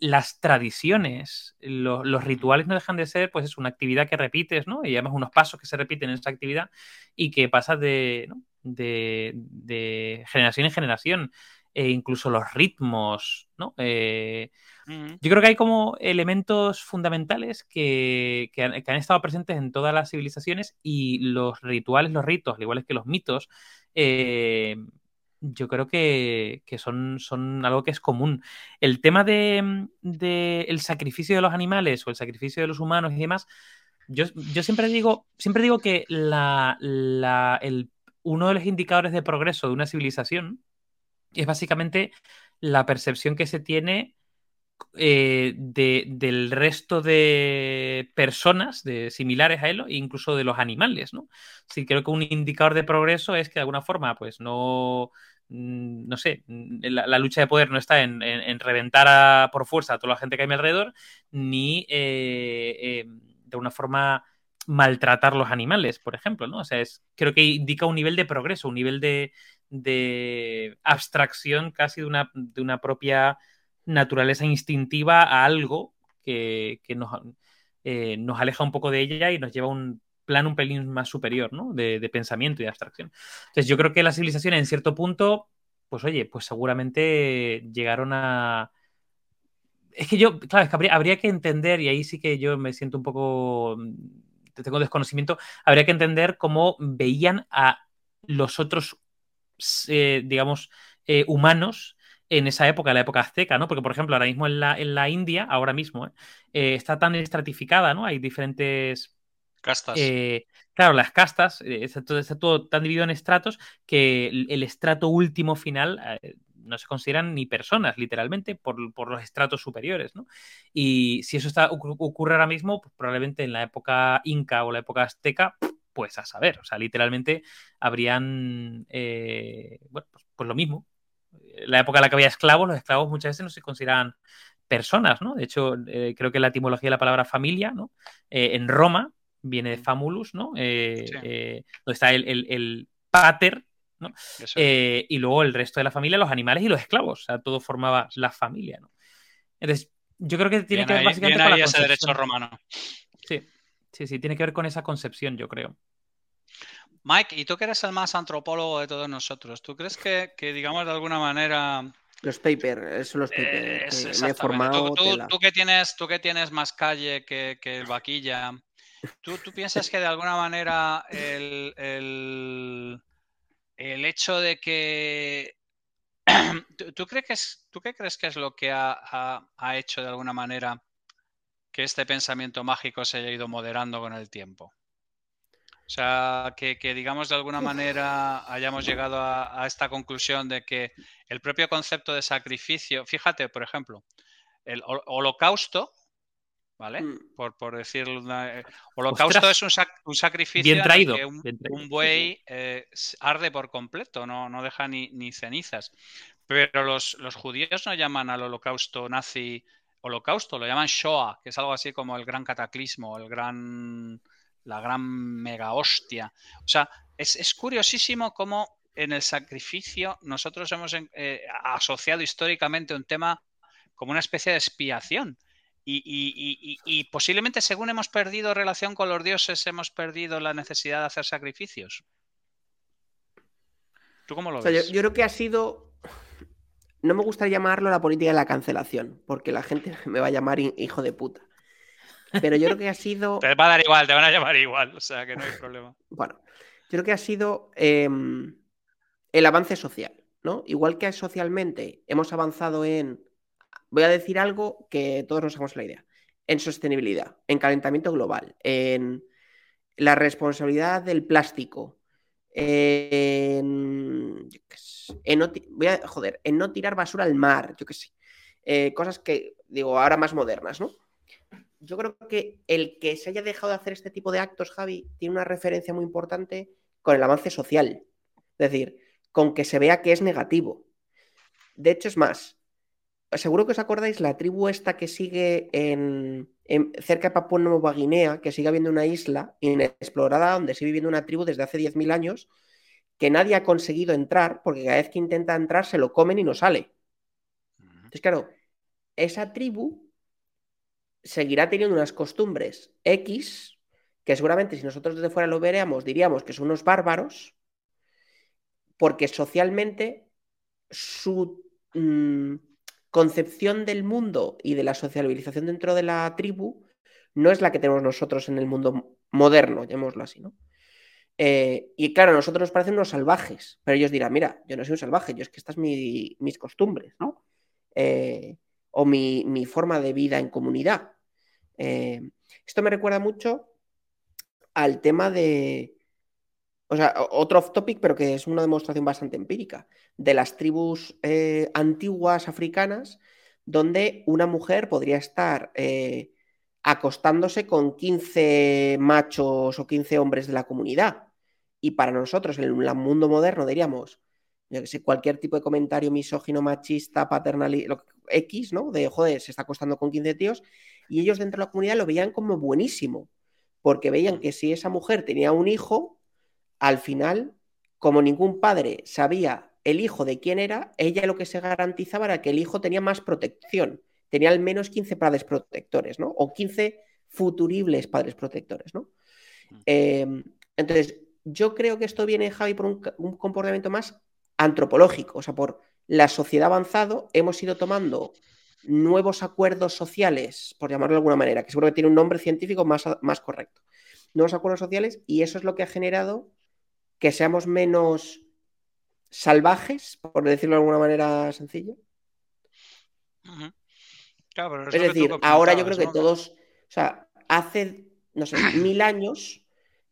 las tradiciones, los rituales no dejan de ser, pues es una actividad que repites, ¿no? Y además unos pasos que se repiten en esa actividad y que pasas de, de, generación en generación. E incluso los ritmos, ¿no? Eh, yo creo que hay como elementos fundamentales que, han, estado presentes en todas las civilizaciones y los rituales, los ritos, al igual que los mitos, eh, yo creo que, son, son, algo que es común. El tema de, mm, el sacrificio de los animales o el sacrificio de los humanos y demás, yo, siempre digo, siempre digo que la, el, uno de los indicadores de progreso de una civilización es básicamente la percepción que se tiene eh, del resto de personas de, similares a él, incluso de los animales, ¿no? Sí, creo que un indicador de progreso es que de alguna forma, pues no, mm, no sé, mm, la, lucha de poder no está en, reventar por fuerza a toda la gente que hay a mi alrededor, ni eh, eh, de una forma maltratar los animales, por ejemplo, ¿no? O sea, es, creo que indica un nivel de progreso, un nivel de, de abstracción casi de una, de una propia naturaleza instintiva a algo que, eh, nos, aleja un poco de ella y nos lleva a un plan un pelín más superior, ¿no? De, pensamiento y de abstracción. Entonces, yo creo que las civilizaciones en cierto punto, pues oye, pues seguramente llegaron a... Es que yo, claro, es que habría, que entender, y ahí sí que yo me siento un poco tengo desconocimiento, habría que entender cómo veían a los otros, eh, digamos, eh, humanos en esa época, en la época azteca, ¿no? Porque, por ejemplo, ahora mismo en la, en la India, ahora mismo, está tan estratificada, ¿no? Hay diferentes Castas. Eh, claro, las castas, eh, está todo, tan dividido en estratos que el, estrato último final eh, no se consideran ni personas, literalmente, por, los estratos superiores, ¿no? Y si eso está, ocurre ahora mismo, pues probablemente en la época inca o la época azteca, pues a saber, o sea, literalmente habrían, bueno, pues, pues, lo mismo. La época en la que había esclavos, los esclavos muchas veces no se consideran personas, ¿no? De hecho, creo que la etimología de la palabra familia, ¿no? en Roma, viene de Famulus, ¿no? Eh, eh, donde está el, pater, ¿no? Eh, y luego el resto de la familia, los animales y los esclavos. O sea, todo formaba la familia, ¿no? Entonces, yo creo que tiene que ver básicamente con la ese derecho romano. Sí, sí, sí, tiene que ver con esa concepción, yo creo. Mike, y tú que eres el más antropólogo de todos nosotros, ¿tú crees que, digamos, de alguna manera los papers, eso los papers. me he formado. Tú, que tienes, tú que tienes más calle que, que el vaquilla, ¿Tú, piensas que de alguna manera el, el, hecho de que... ¿Tú, crees que es, ¿Tú qué crees que es lo que ha, hecho de alguna manera que este pensamiento mágico se haya ido moderando con el tiempo? O sea, que, digamos de alguna manera hayamos llegado a, esta conclusión de que el propio concepto de sacrificio, fíjate, por ejemplo, el holocausto ¿vale? Mm. Por, por decirlo. Eh, holocausto es un, sacrificio bien traído, que un, buey eh, arde por completo, no, no deja ni, ni cenizas. Pero los, los, judíos no llaman al holocausto nazi holocausto, lo llaman Shoah, que es algo así como el gran cataclismo, el gran, la gran mega hostia. O sea, es, es curiosísimo cómo en el sacrificio nosotros hemos eh, asociado históricamente un tema como una especie de expiación. Y, posiblemente según hemos perdido relación con los dioses, hemos perdido la necesidad de hacer sacrificios. ¿Tú cómo lo ves? Yo, creo que ha sido. No me gustaría llamarlo la política de la cancelación, porque la gente me va a llamar hijo de puta. Pero yo creo que ha sido. Te va a dar igual, te van a llamar igual, o sea que no hay problema. Bueno, yo creo que ha sido em, el avance social, ¿no? Igual que socialmente hemos avanzado en voy a decir algo que todos nos hagamos la idea. En sostenibilidad, en calentamiento global, en la responsabilidad del plástico, en, no, voy a, joder, en no tirar basura al mar, yo qué sé. Eh, cosas que, digo, ahora más modernas, ¿no? Yo creo que el que se haya dejado de hacer este tipo de actos, Javi, tiene una referencia muy importante con el avance social. Es decir, con que se vea que es negativo. De hecho, es más, seguro que os acordáis la tribu esta que sigue en, cerca de Papua Nueva Guinea, que sigue habiendo una isla inexplorada donde sigue viviendo una tribu desde hace 10.000 años, que nadie ha conseguido entrar, porque cada vez que intenta entrar se lo comen y no sale. Entonces, claro, esa tribu seguirá teniendo unas costumbres X, que seguramente si nosotros desde fuera lo veríamos, diríamos que son unos bárbaros, porque socialmente su... Mm, concepción del mundo y de la socialización dentro de la tribu no es la que tenemos nosotros en el mundo moderno, llamémoslo así, ¿no? Eh, y claro, a nosotros nos parecen unos salvajes, pero ellos dirán, mira, yo no soy un salvaje, yo es que estas son mis costumbres, ¿no? Eh, o mi, forma de vida en comunidad. Eh, esto me recuerda mucho al tema de, o sea, otro off topic, pero que es una demostración bastante empírica, de las tribus eh, antiguas africanas, donde una mujer podría estar eh, acostándose con 15 machos o 15 hombres de la comunidad. Y para nosotros, en el mundo moderno, diríamos, yo que sé, cualquier tipo de comentario misógino, machista, paternal, X, ¿no? De, joder, se está acostando con 15 tíos. Y ellos dentro de la comunidad lo veían como buenísimo, porque veían que si esa mujer tenía un hijo, al final, como ningún padre sabía el hijo de quién era, ella lo que se garantizaba era que el hijo tenía más protección, tenía al menos 15 padres protectores, ¿no? O 15 futuribles padres protectores, ¿no? Mm. Em, entonces, yo creo que esto viene, Javi, por un, comportamiento más antropológico, o sea, por la sociedad avanzado, hemos ido tomando nuevos acuerdos sociales, por llamarlo de alguna manera, que seguro que tiene un nombre científico más, más correcto. Nuevos acuerdos sociales y eso es lo que ha generado que seamos menos salvajes, por decirlo de alguna manera sencilla. es decir, ahora yo creo que todos, o sea, hace, no sé, mil años,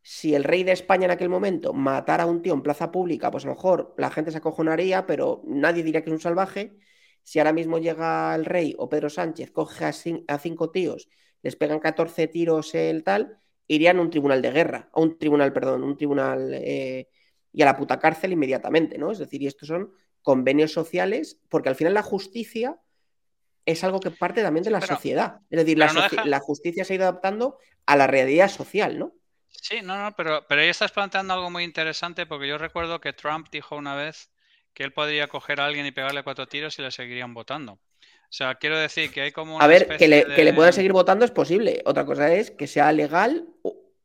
si el rey de España en aquel momento matara a un tío en plaza pública, pues a lo mejor la gente se acojonaría, pero nadie diría que es un salvaje. Si ahora mismo llega el rey o Pedro Sánchez, coge a, cinco tíos, les pegan 14 tiros el tal, irían a un tribunal de guerra, a un tribunal, perdón, un tribunal eh, y a la puta cárcel inmediatamente, ¿no? Es decir, y estos son convenios sociales, porque al final la justicia es algo que parte también de la sociedad. Es decir, la, justicia se ha ido adaptando a la realidad social, ¿no? Sí, no, no, pero, pero ahí estás planteando algo muy interesante porque yo recuerdo que Trump dijo una vez que él podría coger a alguien y pegarle cuatro tiros y le seguirían votando. O sea, quiero decir que hay como... a ver, que le, que le puedan seguir votando es posible. Otra cosa es que sea legal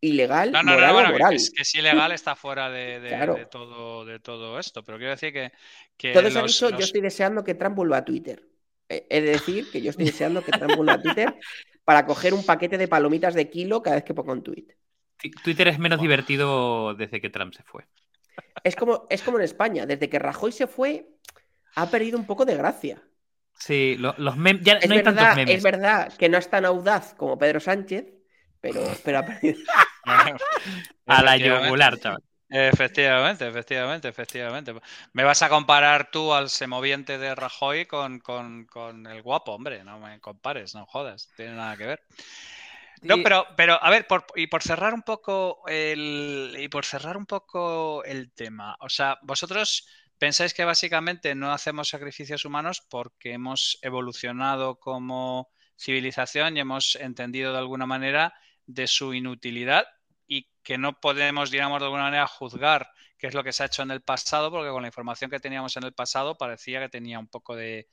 ilegal, no, no, moral no, bueno, Que, es, que, si ilegal está fuera de, todo, de todo esto. Pero quiero decir que. que Todo ha dicho, yo estoy deseando que Trump vuelva a Twitter. Es eh, decir, que yo estoy deseando que Trump vuelva a Twitter para coger un paquete de palomitas de kilo cada vez que pongo un tweet. Twitter es menos divertido desde que Trump se fue. Es como, es como en España, desde que Rajoy se fue, ha perdido un poco de gracia. Sí, los, memes. Ya no hay verdad, tantos memes. Es verdad que no es tan audaz como Pedro Sánchez, pero, pero ha perdido. a la yugular, chaval. Efectivamente, efectivamente, efectivamente. Me vas a comparar tú al semoviente de Rajoy con, con, el guapo, hombre, no me compares, no jodas, tiene nada que ver. No, pero, pero a ver, y por cerrar un poco el. Y por cerrar un poco el tema. O sea, vosotros pensáis que básicamente no hacemos sacrificios humanos porque hemos evolucionado como civilización y hemos entendido de alguna manera de su inutilidad y que no podemos, digamos, de alguna manera juzgar qué es lo que se ha hecho en el pasado, porque con la información que teníamos en el pasado parecía que tenía un poco de,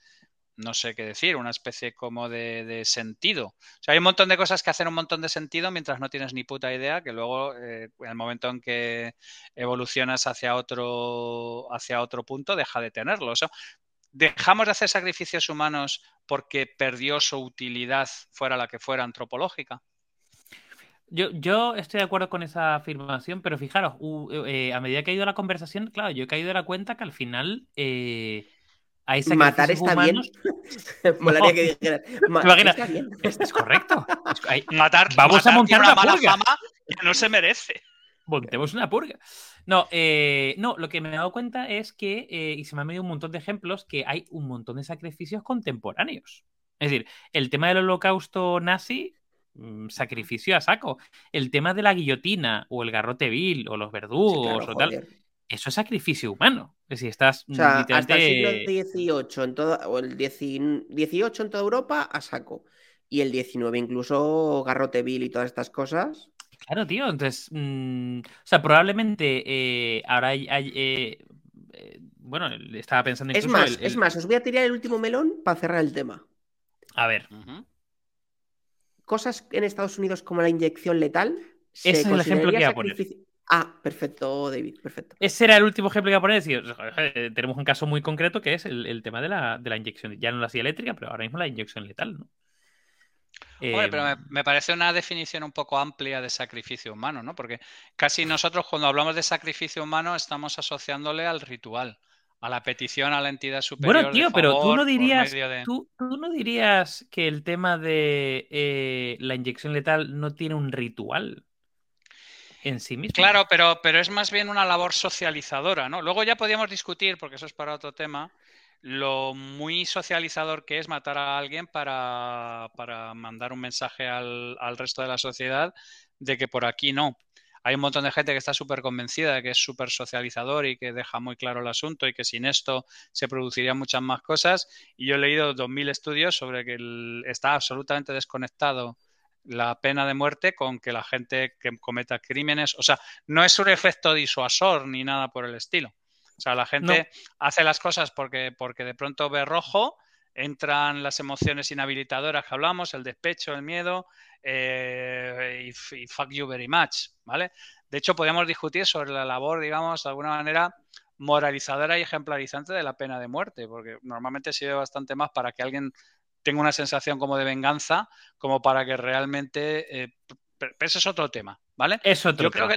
no sé qué decir, una especie como de, sentido. O sea, hay un montón de cosas que hacen un montón de sentido mientras no tienes ni puta idea, que luego, eh, en el momento en que evolucionas hacia otro, hacia otro punto, deja de tenerlo. dejamos de hacer sacrificios humanos porque perdió su utilidad, fuera la que fuera antropológica. Yo, yo estoy de acuerdo con esa afirmación, pero fijaros, eh, a medida que ha ido la conversación, claro, yo he caído de la cuenta que al final eh, hay Matar está humanos... bien. Molaría que dijeras. está bien. Es, correcto. matar, Vamos a montar una, mala fama que no se merece. Montemos una purga. No, eh, no, lo que me he dado cuenta es que, eh, y se me han venido un montón de ejemplos, que hay un montón de sacrificios contemporáneos. Es decir, el tema del holocausto nazi Mm, sacrificio a saco. El tema de la guillotina o el garrote vil o los verdugos o tal, eso es sacrificio humano. Es decir, estás o sea, hasta el siglo XVIII en toda, o el XVIII en toda Europa a saco. Y el XIX incluso garrote vil y todas estas cosas. Claro, tío. Entonces, mm, o sea, probablemente eh, ahora hay, eh, eh, bueno, estaba pensando incluso... Es más, es más, os voy a tirar el último melón para cerrar el tema. A ver cosas en Estados Unidos como la inyección letal. Ese es el ejemplo que iba a poner. Ah, perfecto, David, perfecto. Ese era el último ejemplo que iba a poner. tenemos un caso muy concreto que es el, tema de la, de la, inyección, ya no la silla eléctrica, pero ahora mismo la inyección letal, ¿no? pero me, me, parece una definición un poco amplia de sacrificio humano, ¿no? Porque casi nosotros cuando hablamos de sacrificio humano estamos asociándole al ritual a la petición a la entidad superior. Bueno, tío, pero tú no dirías, tú, no dirías que el tema de eh, la inyección letal no tiene un ritual Claro, pero, pero es más bien una labor socializadora, ¿no? Luego ya podríamos discutir, porque eso es para otro tema, lo muy socializador que es matar a alguien para, para mandar un mensaje al, al resto de la sociedad de que por aquí no hay un montón de gente que está súper convencida de que es súper socializador y que deja muy claro el asunto y que sin esto se producirían muchas más cosas. Y yo he leído 2.000 estudios sobre que está absolutamente desconectado la pena de muerte con que la gente que cometa crímenes, o sea, no es un efecto disuasor ni nada por el estilo. O sea, la gente hace las cosas porque, porque de pronto ve rojo, entran las emociones inhabilitadoras que hablamos, el despecho, el miedo, eh, y, fuck you very much, ¿vale? De hecho, podríamos discutir sobre la labor, digamos, de alguna manera moralizadora y ejemplarizante de la pena de muerte, porque normalmente sirve bastante más para que alguien tenga una sensación como de venganza, como para que realmente... Eh, pero ese es otro tema, ¿vale? Eso Yo creo que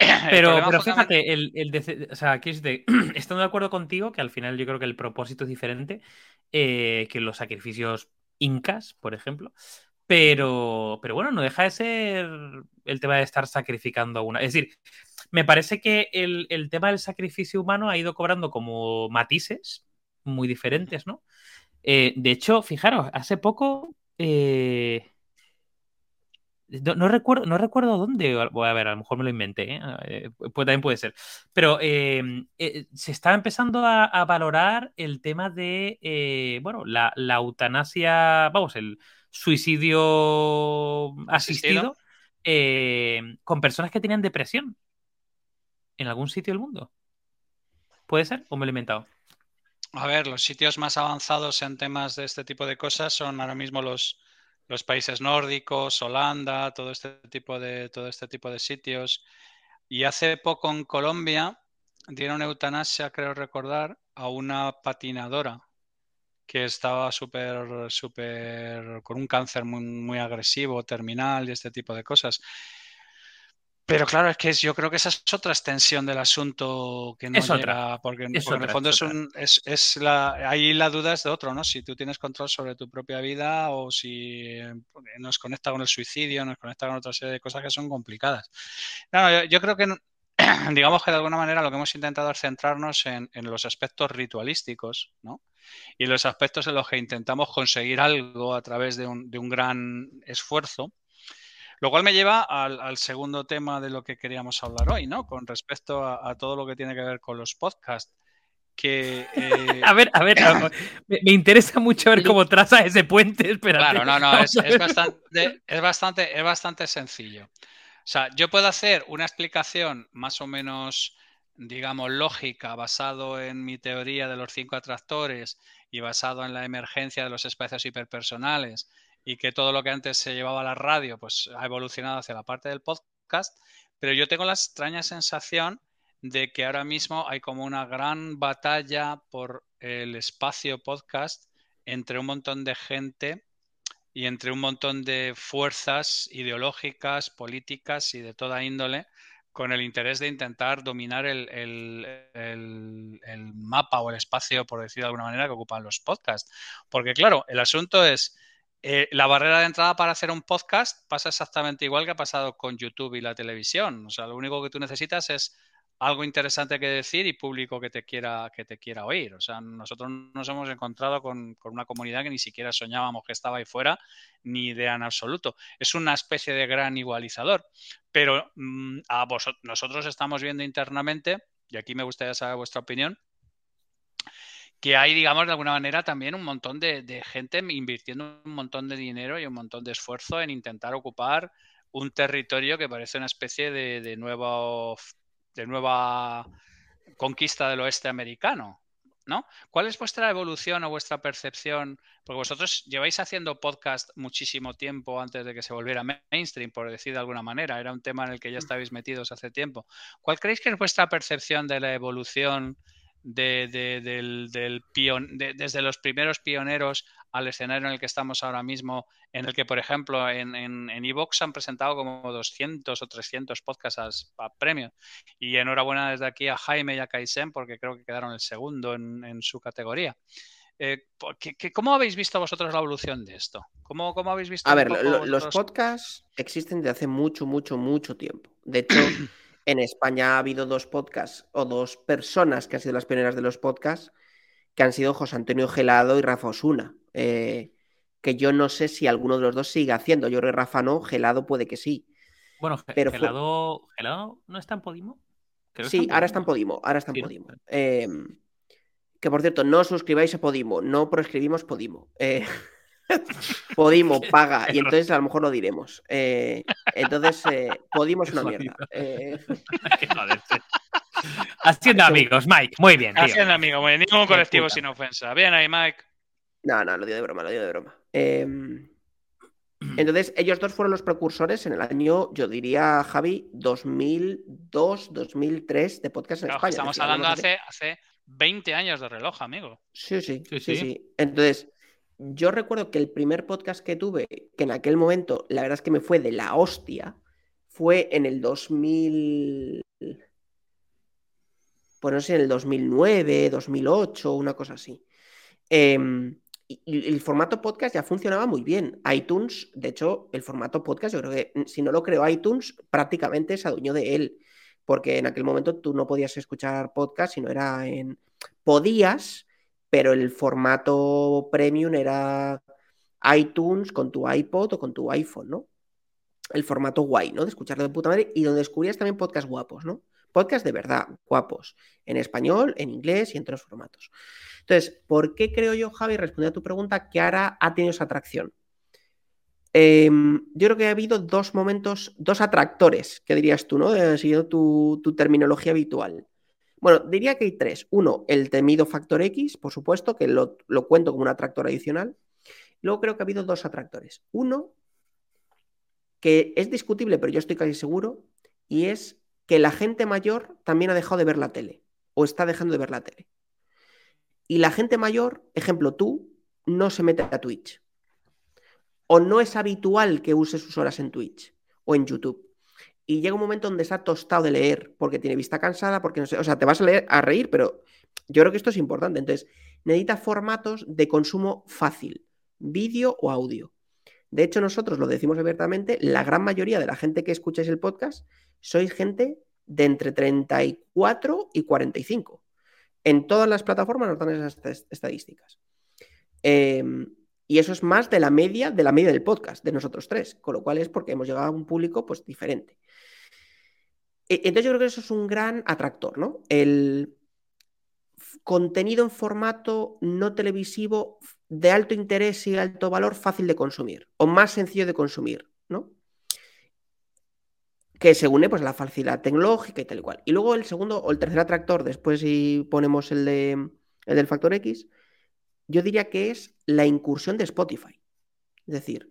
pero, pero fíjate, el, el o sea, aquí estando de acuerdo contigo que al final yo creo que el propósito es diferente eh, que los sacrificios incas, por ejemplo. Pero, pero bueno, no deja de ser el tema de estar sacrificando a una. Es decir, me parece que el, tema del sacrificio humano ha ido cobrando como matices muy diferentes, ¿no? Eh, de hecho, fijaros, hace poco eh, no, recuerdo, no recuerdo dónde, voy a ver, a lo mejor me lo inventé, pues también puede ser. Pero em, se está empezando a, valorar el tema de, bueno, la, eutanasia, vamos, el suicidio asistido, con personas que tenían depresión en algún sitio del mundo. ¿Puede ser? ¿O me lo he inventado? A ver, los sitios más avanzados en temas de este tipo de cosas son ahora mismo los, los países nórdicos, Holanda, todo este tipo de, todo este tipo de sitios. Y hace poco en Colombia dieron eutanasia, creo recordar, a una patinadora que estaba súper, súper, con un cáncer muy, muy agresivo, terminal y este tipo de cosas. Pero claro, es que yo creo que esa es otra extensión del asunto que no llega, porque, en el fondo es, un, es, es, la, ahí la duda es de otro, ¿no? Si tú tienes control sobre tu propia vida o si nos conecta con el suicidio, nos conecta con otra serie de cosas que son complicadas. No, yo, creo que, digamos que de alguna manera lo que hemos intentado es centrarnos en, en los aspectos ritualísticos, ¿no? Y los aspectos en los que intentamos conseguir algo a través de un, de un gran esfuerzo lo cual me lleva al, segundo tema de lo que queríamos hablar hoy, ¿no? Con respecto a, todo lo que tiene que ver con los podcasts. Que, eh, a ver, a ver, me, interesa mucho ver cómo traza ese puente. Claro, no, no, es, bastante, es, bastante, es bastante sencillo. O sea, yo puedo hacer una explicación más o menos, digamos, lógica, basado en mi teoría de los cinco atractores y basado en la emergencia de los espacios hiperpersonales y que todo lo que antes se llevaba a la radio pues ha evolucionado hacia la parte del podcast, pero yo tengo la extraña sensación de que ahora mismo hay como una gran batalla por el espacio podcast entre un montón de gente y entre un montón de fuerzas ideológicas, políticas y de toda índole con el interés de intentar dominar el, el, mapa o el espacio, por decir de alguna manera, que ocupan los podcasts. Porque claro, el asunto es, eh, la barrera de entrada para hacer un podcast pasa exactamente igual que ha pasado con YouTube y la televisión. O sea, lo único que tú necesitas es algo interesante que decir y público que te quiera, que te quiera oír. O sea, nosotros nos hemos encontrado con, una comunidad que ni siquiera soñábamos que estaba ahí fuera, ni idea en absoluto. Es una especie de gran igualizador. Pero mm, a nosotros estamos viendo internamente, y aquí me gustaría saber vuestra opinión, que hay, digamos, de alguna manera también un montón de, gente invirtiendo un montón de dinero y un montón de esfuerzo en intentar ocupar un territorio que parece una especie de, nuevo, de nueva conquista del oeste americano. ¿no? ¿Cuál es vuestra evolución o vuestra percepción? Porque vosotros lleváis haciendo podcast muchísimo tiempo antes de que se volviera mainstream, por decir de alguna manera. Era un tema en el que ya mm. estabais metidos hace tiempo. ¿Cuál creéis que es vuestra percepción de la evolución de, del, del desde los primeros pioneros al escenario en el que estamos ahora mismo, en el que, por ejemplo, en, en, Evox han presentado como 200 o 300 podcasts a, premio. Y enhorabuena desde aquí a Jaime y a Kaisen porque creo que quedaron el segundo en, su categoría. Eh, cómo habéis visto vosotros la evolución de esto? ¿Cómo, cómo habéis visto? A ver, los podcasts existen desde hace mucho, mucho, mucho tiempo. De hecho, En España ha habido dos podcasts o dos personas que han sido las pioneras de los podcasts, que han sido José Antonio Gelado y Rafa Osuna. Eh, que yo no sé si alguno de los dos sigue haciendo. Yo creo que Rafa no, Gelado puede que sí. Bueno, pero Gelado, Gelado no está en Podimo. sí, ahora está en Podimo. Ahora está en Podimo. Em, que por cierto, no suscribáis a Podimo, no proscribimos Podimo. Eh, Podimo paga, y entonces a lo mejor lo diremos. Eh, entonces, eh, Podimo es una mierda. Eh... Haciendo amigos, Mike, muy bien. Haciendo amigos, muy bien. Ningún colectivo sin ofensa. Bien ahí, Mike. No, no, lo digo de broma, lo digo de broma. Em, entonces, ellos dos fueron los precursores en el año, yo diría, Javi, 2002, 2003 de podcast en España. Estamos hablando hace, hace 20 años de reloj, amigo. sí, sí, sí. sí. Entonces, yo recuerdo que el primer podcast que tuve, que en aquel momento la verdad es que me fue de la hostia, fue en el 2000. Pues no sé, en el 2009, 2008, una cosa así. Em, y el formato podcast ya funcionaba muy bien. iTunes, de hecho, el formato podcast, yo creo que mm, si no lo creó iTunes, prácticamente se adueñó de él. Porque en aquel momento tú no podías escuchar podcast si no era en. Podías, pero el formato premium era iTunes con tu iPod o con tu iPhone, ¿no? El formato guay, ¿no? De escucharlo de puta madre y donde descubrías también podcast guapos, ¿no? Podcast de verdad, guapos, en español, en inglés y en otros formatos. Entonces, ¿por qué creo yo, Javi, respondiendo a tu pregunta, que ahora ha tenido esa atracción? Em, yo creo que ha habido dos momentos, dos atractores, que dirías tú, ¿no? Siguiendo tu, tu terminología habitual. Bueno, diría que hay tres. Uno, el temido factor X, por supuesto, que lo, cuento como un atractor adicional. Luego creo que ha habido dos atractores. Uno, que es discutible, pero yo estoy casi seguro, y es que la gente mayor también ha dejado de ver la tele, o está dejando de ver la tele. Y la gente mayor, ejemplo tú, no se mete a Twitch. O no es habitual que use sus horas en Twitch o en YouTube y llega un momento donde está tostado de leer porque tiene vista cansada, porque no sé, o sea, te vas a leer a reír, pero yo creo que esto es importante. Entonces, necesita formatos de consumo fácil, vídeo o audio. De hecho, nosotros lo decimos abiertamente, la gran mayoría de la gente que escucháis el podcast sois gente de entre 34 y 45. En todas las plataformas nos dan esas estadísticas. Em, y eso es más de la media de la media del podcast, de nosotros tres, con lo cual es porque hemos llegado a un público pues diferente. E, entonces yo creo que eso es un gran atractor, ¿no? El contenido en formato no televisivo de alto interés y alto valor fácil de consumir o más sencillo de consumir, ¿no? Que se une pues a la facilidad tecnológica y tal y cual. Y luego el segundo o el tercer atractor, después si ponemos el, de, el del factor X, yo diría que es la incursión de Spotify. Es decir,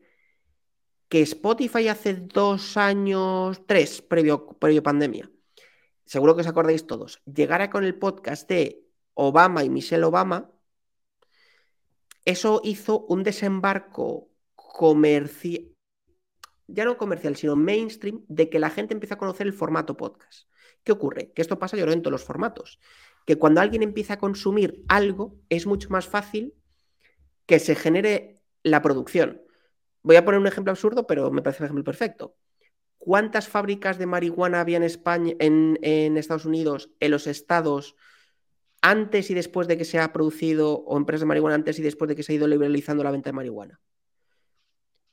que Spotify hace dos años, tres, previo, previo pandemia, seguro que os acordáis todos, llegara con el podcast de Obama y Michelle Obama, eso hizo un desembarco comercial, ya no comercial, sino mainstream, de que la gente empieza a conocer el formato podcast. ¿Qué ocurre? Que esto pasa yo creo en todos los formatos. Que cuando alguien empieza a consumir algo, es mucho más fácil que se genere la producción. Voy a poner un ejemplo absurdo, pero me parece un ejemplo perfecto. ¿Cuántas fábricas de marihuana había en España, en, Estados Unidos, en los estados, antes y después de que se ha producido, o empresas de marihuana antes y después de que se ha ido liberalizando la venta de marihuana?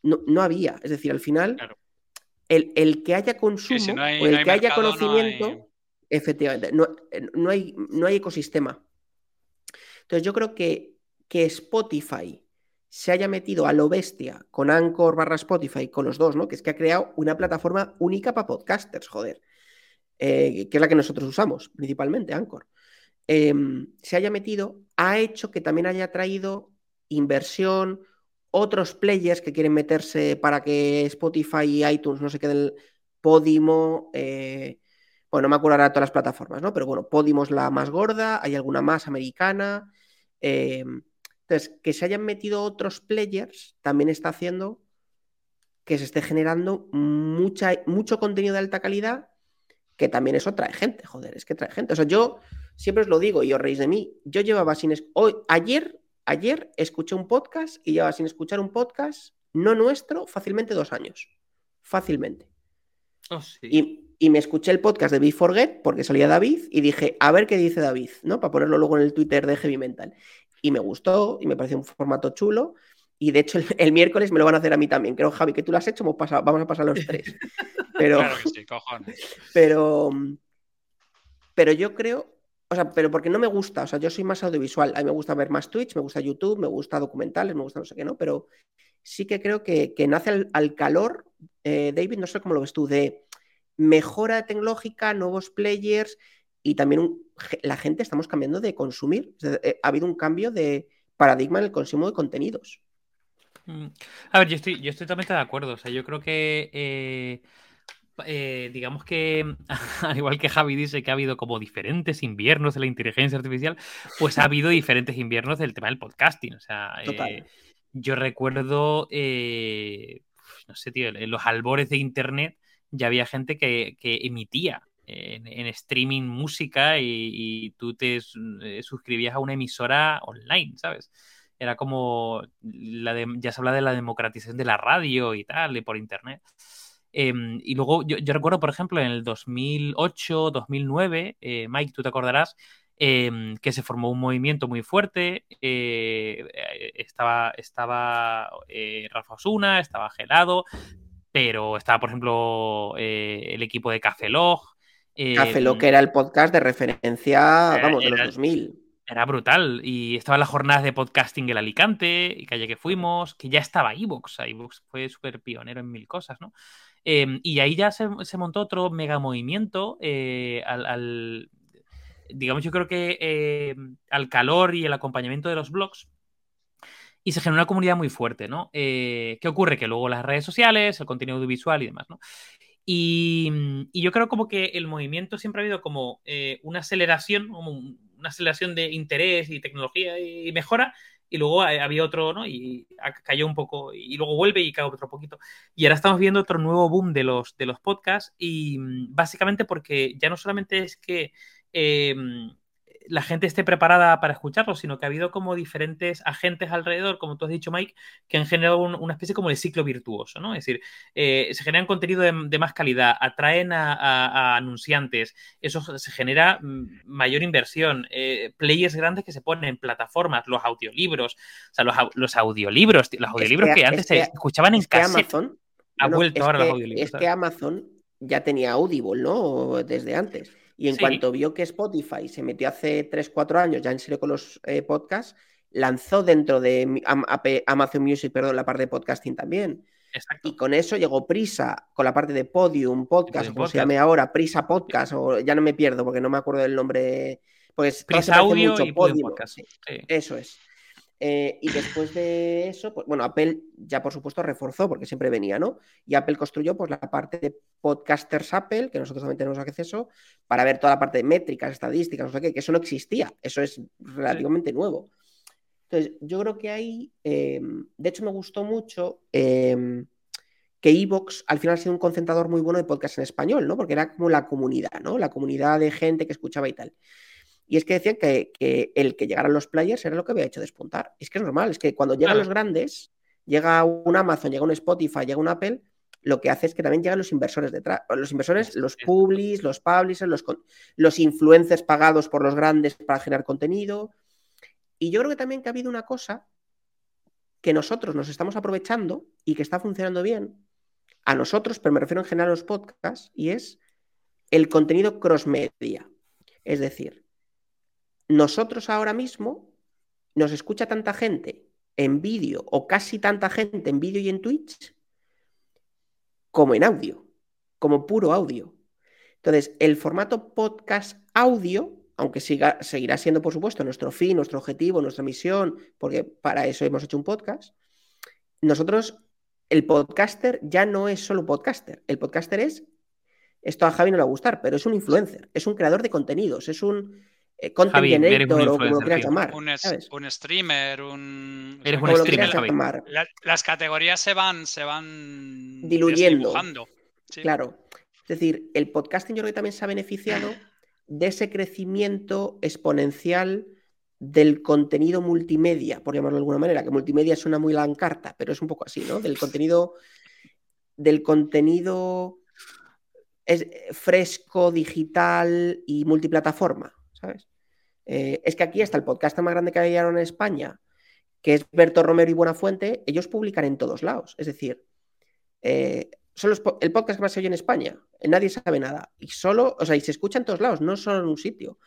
No, había. Es decir, al final, el, que haya consumo o el que haya conocimiento, efectivamente, no, hay, no hay ecosistema. Entonces, yo creo que, que Spotify se haya metido a lo bestia con Anchor barra Spotify, con los dos, ¿no? Que es que ha creado una plataforma única para podcasters, joder. Eh, que es la que nosotros usamos, principalmente, Anchor. Em, se haya metido, ha hecho que también haya traído inversión, otros players que quieren meterse para que Spotify y iTunes no se queden Podimo, eh, bueno, no me acuerdo ahora todas las plataformas, ¿no? Pero bueno, Podimo es la más gorda, hay alguna más americana. Em, entonces, que se hayan metido otros players también está haciendo que se esté generando mucha, mucho contenido de alta calidad, que también eso trae gente, joder, es que trae gente. O sea, yo siempre os lo digo y os reís de mí. Yo llevaba sin... Hoy, ayer, ayer escuché un podcast y llevaba sin escuchar un podcast no nuestro fácilmente dos años. Fácilmente. Oh, y, y, me escuché el podcast de Be Forget porque salía David y dije, a ver qué dice David, ¿no? Para ponerlo luego en el Twitter de Heavy Mental y me gustó y me pareció un formato chulo. Y de hecho, el, miércoles me lo van a hacer a mí también. Creo, Javi, que tú lo has hecho, hemos pasado, vamos a pasar los tres. Pero, claro que sí, cojones. Pero, pero yo creo, o sea, pero porque no me gusta, o sea, yo soy más audiovisual. A mí me gusta ver más Twitch, me gusta YouTube, me gusta documentales, me gusta no sé qué, ¿no? Pero sí que creo que, nace al, calor, eh, David, no sé cómo lo ves tú, de mejora tecnológica, nuevos players y también la gente estamos cambiando de consumir. Eh, ha habido un cambio de paradigma en el consumo de contenidos. Mm. A ver, yo estoy, yo estoy totalmente de acuerdo. O sea, yo creo que eh, eh, digamos que, al igual que Javi dice que ha habido como diferentes inviernos de la inteligencia artificial, pues ha habido diferentes inviernos del tema del podcasting. O sea, yo recuerdo, no sé, tío, en los albores de Internet ya había gente que, emitía en, streaming música y, tú te eh, suscribías a una emisora online, ¿sabes? Era como, la ya se habla de la democratización de la radio y tal, y por internet. Em, y luego yo, recuerdo, por ejemplo, en el 2008, 2009, eh, Mike, tú te acordarás, em, que se formó un movimiento muy fuerte. Eh, estaba estaba Rafa Osuna, estaba Gelado, pero estaba, por ejemplo, eh, el equipo de Café Log. Café Log, que era el podcast de referencia, vamos, de los 2000. Era brutal. Y estaban las jornadas de podcasting en Alicante, y calle que fuimos, que ya estaba Evox. Evox fue súper pionero en mil cosas, ¿no? Em, y ahí ya se, montó otro mega movimiento eh, al, digamos, yo creo que em, al calor y el acompañamiento de los blogs y se genera una comunidad muy fuerte, ¿no? Eh, ¿Qué ocurre? Que luego las redes sociales, el contenido audiovisual y demás, ¿no? Y, yo creo como que el movimiento siempre ha habido como eh, una aceleración, como una aceleración de interés y tecnología y mejora, y luego había otro, ¿no? Y cayó un poco, y luego vuelve y cae otro poquito. Y ahora estamos viendo otro nuevo boom de los, de los podcasts, y mm, básicamente porque ya no solamente es que eh, la gente esté preparada para escucharlo, sino que ha habido como diferentes agentes alrededor, como tú has dicho, Mike, que han generado una especie como de ciclo virtuoso, ¿no? Es decir, eh, se generan contenido de, más calidad, atraen a, anunciantes, eso se genera mm, mayor inversión, eh, players grandes que se ponen en plataformas, los audiolibros, o sea, los, audiolibros, los audiolibros que, antes se escuchaban en casa. Amazon ha vuelto ahora los audiolibros. Es que Amazon ya tenía Audible, ¿no? Desde antes. Y en cuanto vio que Spotify se metió hace 3-4 años ya en serio con los eh, podcasts, lanzó dentro de Amazon Music, perdón, la parte de podcasting también. Y con eso llegó Prisa, con la parte de Podium Podcast, como se llame ahora, Prisa Podcast, o ya no me pierdo porque no me acuerdo del nombre. Pues Prisa Audio y Podium Podcast. Eso es. Eh, y después de eso, pues bueno, Apple ya por supuesto reforzó, porque siempre venía, ¿no? Y Apple construyó pues la parte de Podcasters Apple, que nosotros también tenemos acceso, para ver toda la parte de métricas, estadísticas, no sé qué, que eso no existía, eso es relativamente nuevo. Entonces, yo creo que ahí, em, de hecho me gustó mucho em, que Evox al final ha sido un concentrador muy bueno de podcast en español, ¿no? Porque era como la comunidad, ¿no? La comunidad de gente que escuchaba y tal. Y es que decían que, el que llegaran los players era lo que había hecho despuntar. Es que es normal, es que cuando llegan los grandes, llega un Amazon, llega un Spotify, llega un Apple, lo que hace es que también llegan los inversores detrás. Los inversores, los publis, los publishers, los, los influencers pagados por los grandes para generar contenido. Y yo creo que también que ha habido una cosa que nosotros nos estamos aprovechando y que está funcionando bien, a nosotros, pero me refiero en general a los podcasts, y es el contenido cross media. Es decir, nosotros ahora mismo nos escucha tanta gente en vídeo o casi tanta gente en vídeo y en Twitch como en audio, como puro audio. Entonces, el formato podcast audio, aunque siga, seguirá siendo, por supuesto, nuestro fin, nuestro objetivo, nuestra misión, porque para eso hemos hecho un podcast, nosotros, el podcaster ya no es solo podcaster. El podcaster es, esto a Javi no le va a gustar, pero es un influencer, es un creador de contenidos, es un eh, content generator o como lo quieras llamar. Un, streamer, un. Eres un streamer, las categorías se van, se van diluyendo. Claro. Es decir, el podcasting yo creo que también se ha beneficiado de ese crecimiento exponencial del contenido multimedia, por llamarlo de alguna manera, que multimedia suena muy lancarta, pero es un poco así, ¿no? Del contenido, del contenido fresco, digital y multiplataforma. ¿Sabes? Eh, es que aquí está el podcast más grande que hay ahora en España, que es Berto Romero y Buenafuente, ellos publican en todos lados. Es decir, eh, son el podcast que más se oye en España. Nadie sabe nada. Y solo, o sea, y se escucha en todos lados, no solo en un sitio.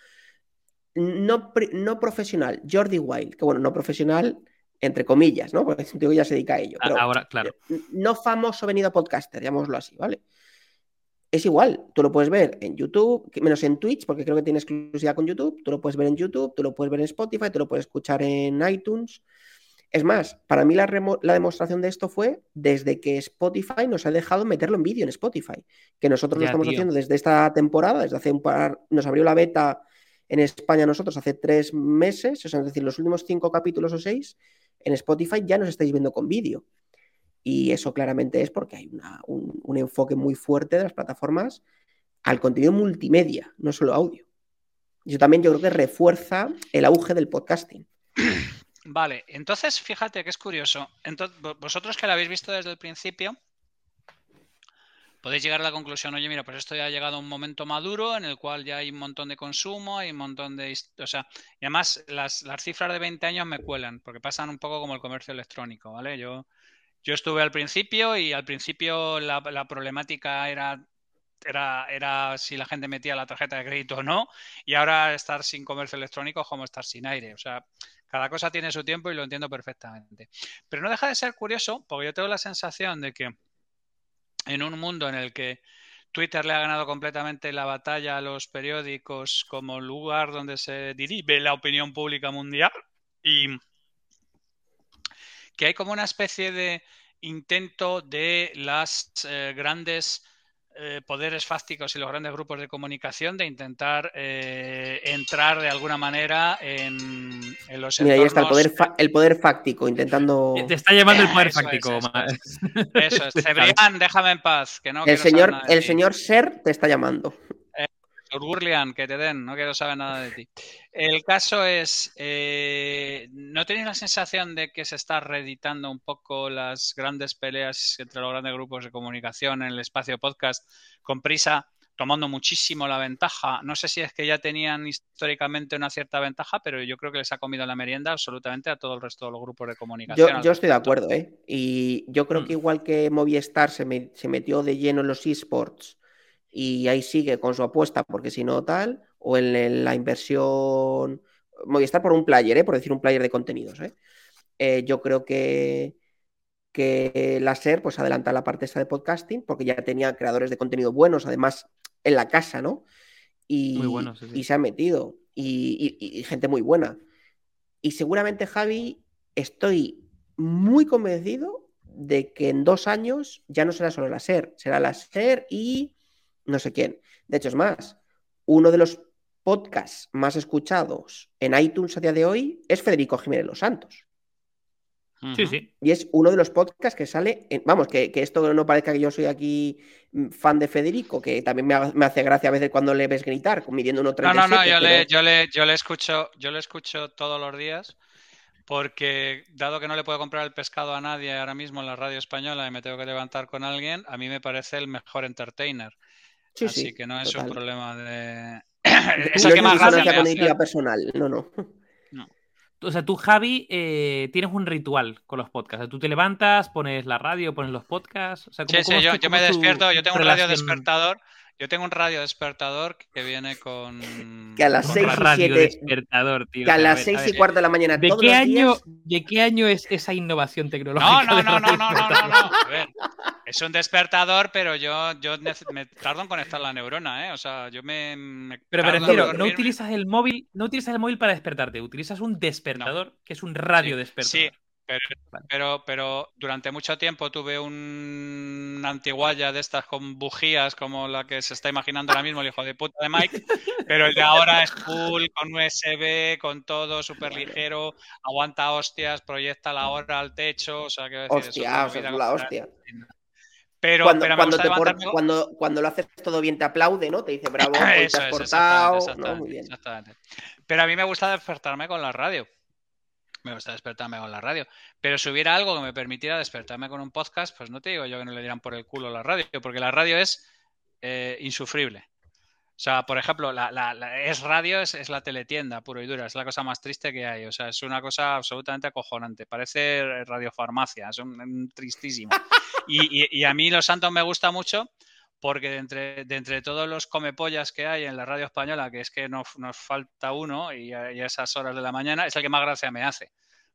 No, no profesional, Jordi Wild, que bueno, no profesional, entre comillas, ¿no? Porque ya se dedica a ello. Ahora, claro. No famoso venido a podcaster, llamémoslo así, ¿vale? Es igual, tú lo puedes ver en YouTube, menos en Twitch, porque creo que tiene exclusividad con YouTube, tú lo puedes ver en YouTube, tú lo puedes ver en Spotify, tú lo puedes escuchar en iTunes. Es más, para mí la, demostración de esto fue desde que Spotify nos ha dejado meterlo en vídeo en Spotify, que nosotros lo estamos haciendo desde esta temporada, desde hace un par, nos abrió la beta en España nosotros hace tres meses, o sea, es decir, los últimos cinco capítulos o seis, en Spotify ya nos estáis viendo con vídeo. Y eso claramente es porque hay un, enfoque muy fuerte de las plataformas al contenido multimedia, no solo audio. Eso también yo creo que refuerza el auge del podcasting. Vale, entonces fíjate que es curioso. Entonces, vosotros que lo habéis visto desde el principio, podéis llegar a la conclusión, oye, mira, pues esto ya ha llegado a un momento maduro en el cual ya hay un montón de consumo, hay un montón de... O sea, y además las, cifras de 20 años me cuelan, porque pasan un poco como el comercio electrónico, ¿vale? Yo, yo estuve al principio y al principio la, problemática era, era, era si la gente metía la tarjeta de crédito o no, y ahora estar sin comercio electrónico es como estar sin aire. O sea, cada cosa tiene su tiempo y lo entiendo perfectamente. Pero no deja de ser curioso, porque yo tengo la sensación de que en un mundo en el que Twitter le ha ganado completamente la batalla a los periódicos como lugar donde se dirige la opinión pública mundial y que hay como una especie de intento de las eh, grandes eh, poderes fácticos y los grandes grupos de comunicación de intentar eh, entrar de alguna manera en, los Mira, ahí está el poder, el poder fáctico, intentando... Te está llamando el poder fáctico. eso es. Cebrián, déjame en paz. Que no el señor, el señor Ser te está llamando. Burlian, que te den, no quiero saber nada de ti. El caso es, eh, ¿no tenéis la sensación de que se está reeditando un poco las grandes peleas entre los grandes grupos de comunicación en el espacio podcast con prisa, tomando muchísimo la ventaja? No sé si es que ya tenían históricamente una cierta ventaja, pero yo creo que les ha comido la merienda absolutamente a todo el resto de los grupos de comunicación. Yo, estoy de acuerdo, ¿eh? Y yo creo que mm. igual que Movistar se, se metió de lleno en los esports y ahí sigue con su apuesta, porque si no tal, o en, la inversión, estar por un player, ¿eh? por decir un player de contenidos. ¿eh? Eh, yo creo que, que la SER pues adelanta la parte esta de podcasting, porque ya tenía creadores de contenido buenos, además en la casa, ¿no? Y, y se ha metido, y, y gente muy buena. Y seguramente, Javi, estoy muy convencido de que en dos años ya no será solo la SER, será la SER y no sé quién. De hecho, es más, uno de los podcasts más escuchados en iTunes a día de hoy es Federico Jiménez Los Santos. Sí, sí. Y es uno de los podcasts que sale. vamos, que, esto no parezca que yo soy aquí mm, fan de Federico, que también me, hace gracia a veces cuando le ves gritar, midiendo uno No, no, no, yo, le, yo, le, yo, le, escucho, yo le escucho todos los días, porque dado que no le puedo comprar el pescado a nadie ahora mismo en la radio española y me tengo que levantar con alguien, a mí me parece el mejor entertainer. Así que no es un problema de. es el que más gracia personal, no, no. O sea, tú, Javi, eh, tienes un ritual con los podcasts. tú te levantas, pones la radio, pones los podcasts. O sea, sí, sí, yo, me despierto, yo tengo un radio despertador yo tengo un radio despertador que viene con. Que a las 6 y 7. despertador, tío. Que a las 6 y cuarto de la mañana. ¿De qué, año, ¿De qué año es esa innovación tecnológica? No, no, no, no, no, no, no, A ver, es un despertador, pero yo, yo me tardo en conectar la neurona, ¿eh? O sea, yo me. pero me refiero, no utilizas el móvil, no utilizas el móvil para despertarte, utilizas un despertador, que es un radio despertador. Sí, pero, pero, durante mucho tiempo tuve un antiguaya de estas con bujías como la que se está imaginando ahora mismo el hijo de puta de Mike, pero el de ahora es full, con USB, con todo, súper ligero, aguanta hostias, proyecta la hora al techo, o sea, que decir, hostia, eso es la hostia. Pero, cuando, cuando, te cuando, cuando, lo haces todo bien te aplaude, ¿no? Te dice bravo, te has portado. Muy bien. exactamente. Pero a mí me gusta despertarme con la radio me gusta despertarme con la radio. Pero si hubiera algo que me permitiera despertarme con un podcast, pues no te digo yo que no le dieran por el culo la radio, porque la radio es eh, insufrible. O sea, por ejemplo, la, es radio, es, la teletienda, puro y dura, es la cosa más triste que hay. O sea, es una cosa absolutamente acojonante. Parece radiofarmacia, es un, tristísimo. Y, a mí Los Santos me gusta mucho porque de entre, de entre todos los comepollas que hay en la radio española, que es que nos, nos falta uno y a, esas horas de la mañana, es el que más gracia me hace.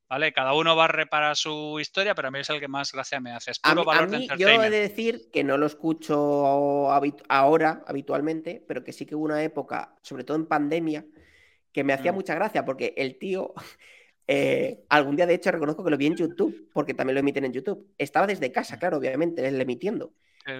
¿Vale? Cada uno va a reparar su historia, pero a mí es el que más gracia me hace. Es puro a, mí, Yo he de decir que no lo escucho ahora habitualmente, pero que sí que hubo una época, sobre todo en pandemia, que me hacía mm. mucha gracia porque el tío, eh, algún día de hecho reconozco que lo vi en YouTube, porque también lo emiten en YouTube. Estaba desde casa, mm. claro, obviamente, él emitiendo.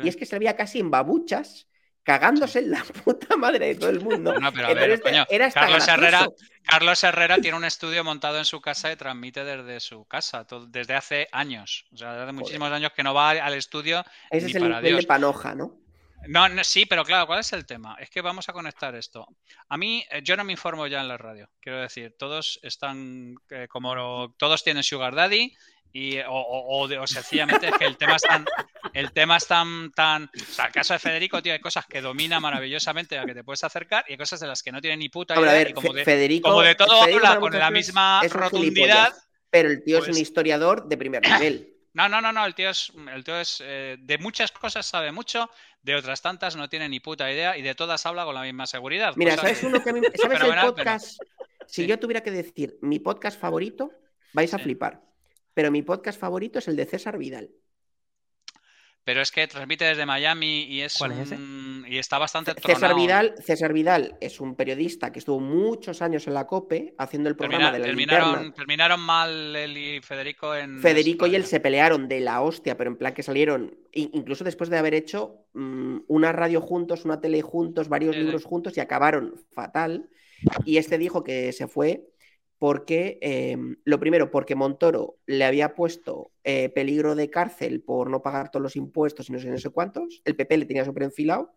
Y es que se veía casi en babuchas cagándose en la puta madre de todo el mundo. No, pero a ver, coño, Carlos Herrera, Carlos Herrera tiene un estudio montado en su casa y transmite desde su casa, desde hace años. O sea, desde muchísimos años que no va al estudio. Ese es el nivel de panoja, ¿no? No, sí, pero claro, ¿cuál es el tema? Es que vamos a conectar esto. A mí, eh, yo no me informo ya en la radio, quiero decir, todos están eh, como todos tienen Sugar Daddy y o, sencillamente es que el tema es tan el tema es tan tan o sea el caso de Federico tío hay cosas que domina maravillosamente a que te puedes acercar y hay cosas de las que no tiene ni puta idea como, de, Federico, de todo habla con la misma rotundidad pero el tío es un pues historiador de primer nivel no, no, no, no, el tío es, el tío es eh, de muchas cosas sabe mucho, de otras tantas no tiene ni puta idea y de todas habla con la misma seguridad. Mira, ¿sabes uno que a mí, ¿sabes el podcast? Si yo tuviera que decir mi podcast favorito, vais a flipar. Pero mi podcast favorito es el de César Vidal. Pero es que transmite desde Miami y es, y está bastante César Vidal, César Vidal es un periodista que estuvo muchos años en la COPE haciendo el programa de la terminaron, terminaron mal él y Federico en Federico y él se pelearon de la hostia, pero en plan que salieron incluso después de haber hecho mm, una radio juntos, una tele juntos, varios libros juntos y acabaron fatal. Y este dijo que se fue porque, em, lo primero, porque Montoro le había puesto eh, peligro de cárcel por no pagar todos los impuestos y no sé, no sé cuántos, el PP le tenía súper enfilado,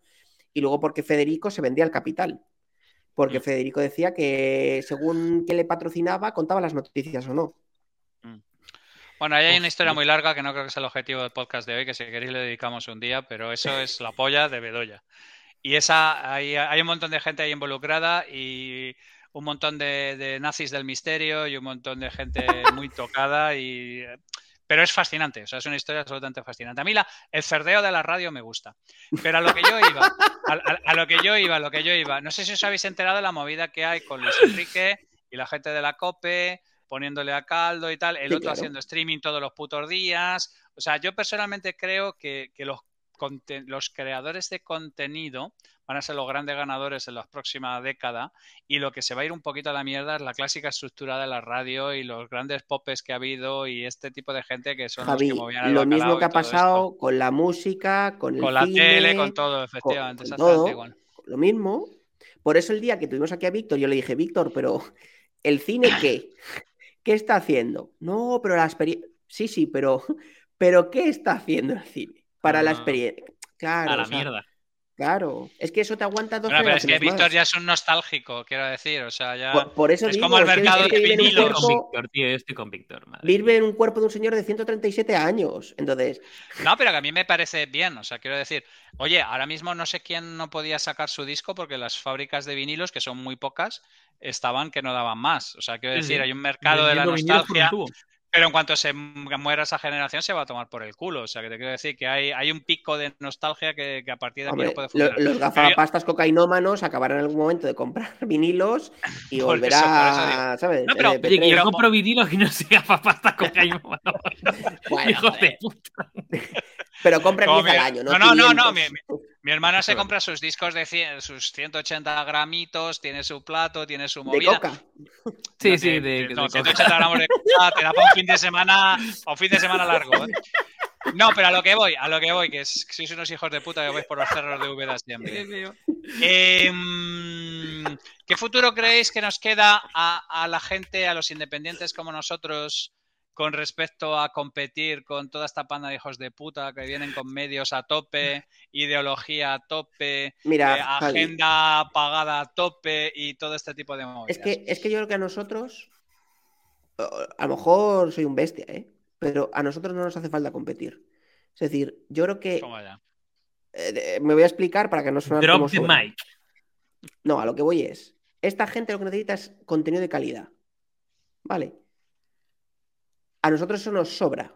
y luego porque Federico se vendía al capital, porque mm. Federico decía que según que le patrocinaba, contaba las noticias o no. Mm. Bueno, ahí hay una historia muy larga que no creo que sea el objetivo del podcast de hoy, que si queréis le dedicamos un día, pero eso es la polla de Bedoya. Y esa, hay, hay un montón de gente ahí involucrada y un montón de, nazis del misterio y un montón de gente muy tocada y pero es fascinante, o sea, es una historia absolutamente fascinante. A mí la, el cerdeo de la radio me gusta. Pero a lo que yo iba, a, lo que yo iba, a lo que yo iba, no sé si os habéis enterado de la movida que hay con Luis Enrique y la gente de la COPE poniéndole a caldo y tal, el otro haciendo streaming todos los putos días. O sea, yo personalmente creo que, que los, los creadores de contenido van a ser los grandes ganadores en la próxima década y lo que se va a ir un poquito a la mierda es la clásica estructura de la radio y los grandes popes que ha habido y este tipo de gente que son los que movían lo mismo que ha pasado con la música, con, con la tele, con todo, efectivamente, todo, Lo mismo. Por eso el día que tuvimos aquí a Víctor, yo le dije, Víctor, pero ¿el cine qué? ¿Qué está haciendo? No, pero la experiencia... Sí, sí, pero, pero ¿qué está haciendo el cine? Para la experiencia. Claro. A la mierda. Claro, es que eso te aguanta dos bueno, pero es que Víctor ya es un nostálgico, quiero decir, o sea, ya por, eso es como el mercado de vinilos. Víctor, tío, estoy con Víctor. Vive en un cuerpo de un señor de 137 años, entonces... No, pero que a mí me parece bien, o sea, quiero decir, oye, ahora mismo no sé quién no podía sacar su disco porque las fábricas de vinilos, que son muy pocas, estaban que no daban más, o sea, quiero decir, hay un mercado de la nostalgia... Pero en cuanto se muera esa generación, se va a tomar por el culo. O sea, que te quiero decir que hay, hay un pico de nostalgia que, a partir de aquí no puede funcionar. Los gafapastas cocainómanos acabarán en algún momento de comprar vinilos y volverá, ¿sabes? No, pero oye, yo compro vinilos y no sé gafapastas cocainómanos. Hijos de puta. Pero compra 10 al año, ¿no? No, no, no, mi, hermana se compra sus discos de sus 180 gramitos, tiene su plato, tiene su movida. ¿De coca? Sí, sí, de, 180 gramos de coca, te da para un fin de semana, un fin de semana largo. ¿eh? No, pero a lo que voy, a lo que voy, que es, sois unos hijos de puta que vais por los cerros de Úbeda siempre. Eh, ¿Qué futuro creéis que nos queda a, a la gente, a los independientes como nosotros? Con respecto a competir con toda esta panda de hijos de puta que vienen con medios a tope, ideología a tope, Mira, eh, agenda pagada a tope y todo este tipo de movidas. Es que, es que yo creo que a nosotros, a lo mejor soy un bestia, ¿eh? pero a nosotros no nos hace falta competir. Es decir, yo creo que... Eh, me voy a explicar para que no suene Drop the mic. No, a lo que voy es, esta gente lo que necesita es contenido de calidad. ¿Vale? A nosotros eso nos sobra.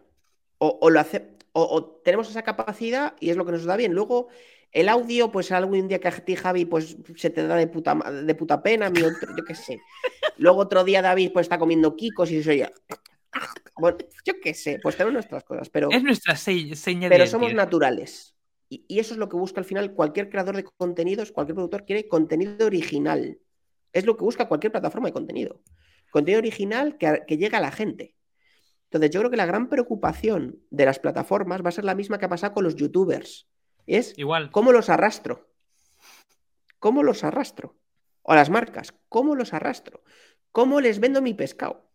O, lo hace, o, tenemos esa capacidad y es lo que nos da bien. Luego, el audio, pues algún día que a ti, Javi, pues se te da de puta, de puta pena, mi otro, yo qué sé. Luego otro día David pues está comiendo kikos y se ya Bueno, yo qué sé, pues tenemos nuestras cosas, pero... Es nuestra seña Pero somos naturales. Y, eso es lo que busca al final cualquier creador de contenidos, cualquier productor quiere contenido original. Es lo que busca cualquier plataforma de contenido. Contenido original que, que llega a la gente. Entonces, yo creo que la gran preocupación de las plataformas va a ser la misma que ha pasado con los youtubers. Es Igual. cómo los arrastro. ¿Cómo los arrastro? O las marcas, ¿cómo los arrastro? ¿Cómo les vendo mi pescado?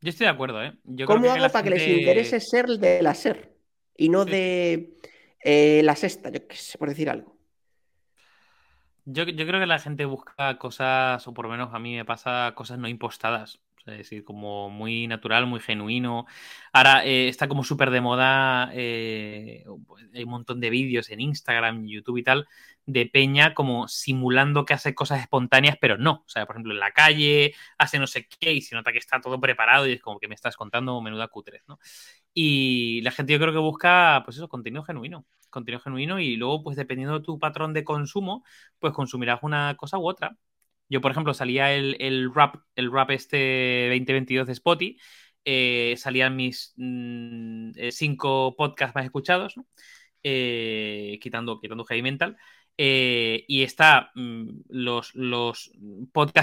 Yo estoy de acuerdo, ¿eh? ¿Cómo hago para que les interese ser de la SER y no de eh, la sexta, yo qué sé, por decir algo? Yo, yo, creo que la gente busca cosas, o por lo menos a mí me pasa cosas no impostadas es decir, como muy natural, muy genuino. Ahora eh, está como súper de moda, eh, hay un montón de vídeos en Instagram, YouTube y tal, de Peña como simulando que hace cosas espontáneas, pero no. O sea, por ejemplo, en la calle hace no sé qué y se nota que está todo preparado y es como que me estás contando menuda cutres, ¿no? Y la gente yo creo que busca, pues eso, contenido genuino. Contenido genuino y luego, pues dependiendo de tu patrón de consumo, pues consumirás una cosa u otra. Yo, por ejemplo, salía el, rap, el rap este 2022 de Spotify, eh, salían mis mm, eh, cinco podcasts más escuchados, eh, quitando, quitando Heavy Mental. y está mm, los, los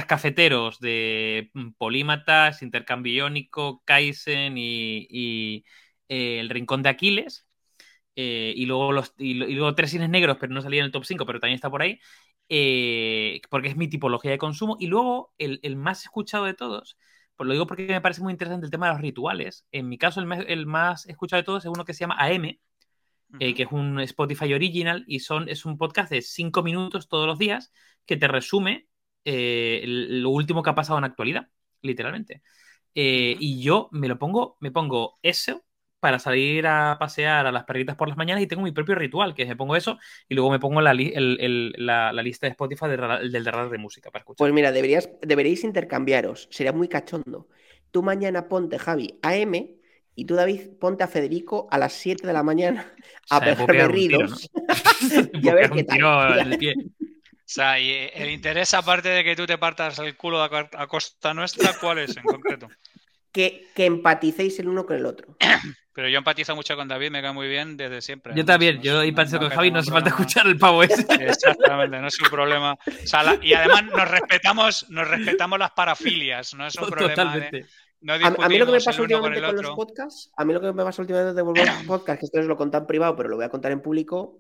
cafeteros de mm, Polímatas, Intercambio Iónico, Kaizen y, El Rincón de Aquiles. Y, luego los, y, luego tres cines negros, pero no salía en el top 5, pero también está por ahí. Eh, porque es mi tipología de consumo. Y luego, el, más escuchado de todos, pues lo digo porque me parece muy interesante el tema de los rituales. En mi caso, el, más escuchado de todos es uno que se llama AM, eh, que es un Spotify original y son, es un podcast de cinco minutos todos los días que te resume eh, lo último que ha pasado en actualidad, literalmente. y yo me lo pongo, me pongo eso para salir a pasear a las perritas por las mañanas y tengo mi propio ritual, que es me pongo eso y luego me pongo la, la, lista de Spotify del, radar de música para escuchar. Pues mira, deberías, deberíais intercambiaros, sería muy cachondo. Tú mañana ponte, Javi, AM y tú, David, ponte a Federico a las 7 de la mañana a pegarme ridos. y a ver qué tal. O sea, y el interés, aparte de que tú te partas el culo a, costa nuestra, ¿cuál es en concreto? Que, que empaticéis el uno con el otro. Pero yo empatizo mucho con David, me cae muy bien desde siempre. Yo también, yo empatizo con Javi, no hace falta escuchar el pavo ese. Exactamente, no es un problema. y además nos respetamos, nos respetamos las parafilias, no es un problema. Totalmente. a, mí lo que me pasa últimamente con, los podcasts, a mí lo que me pasa últimamente de volver a podcast, que esto es lo contar en privado, pero lo voy a contar en público,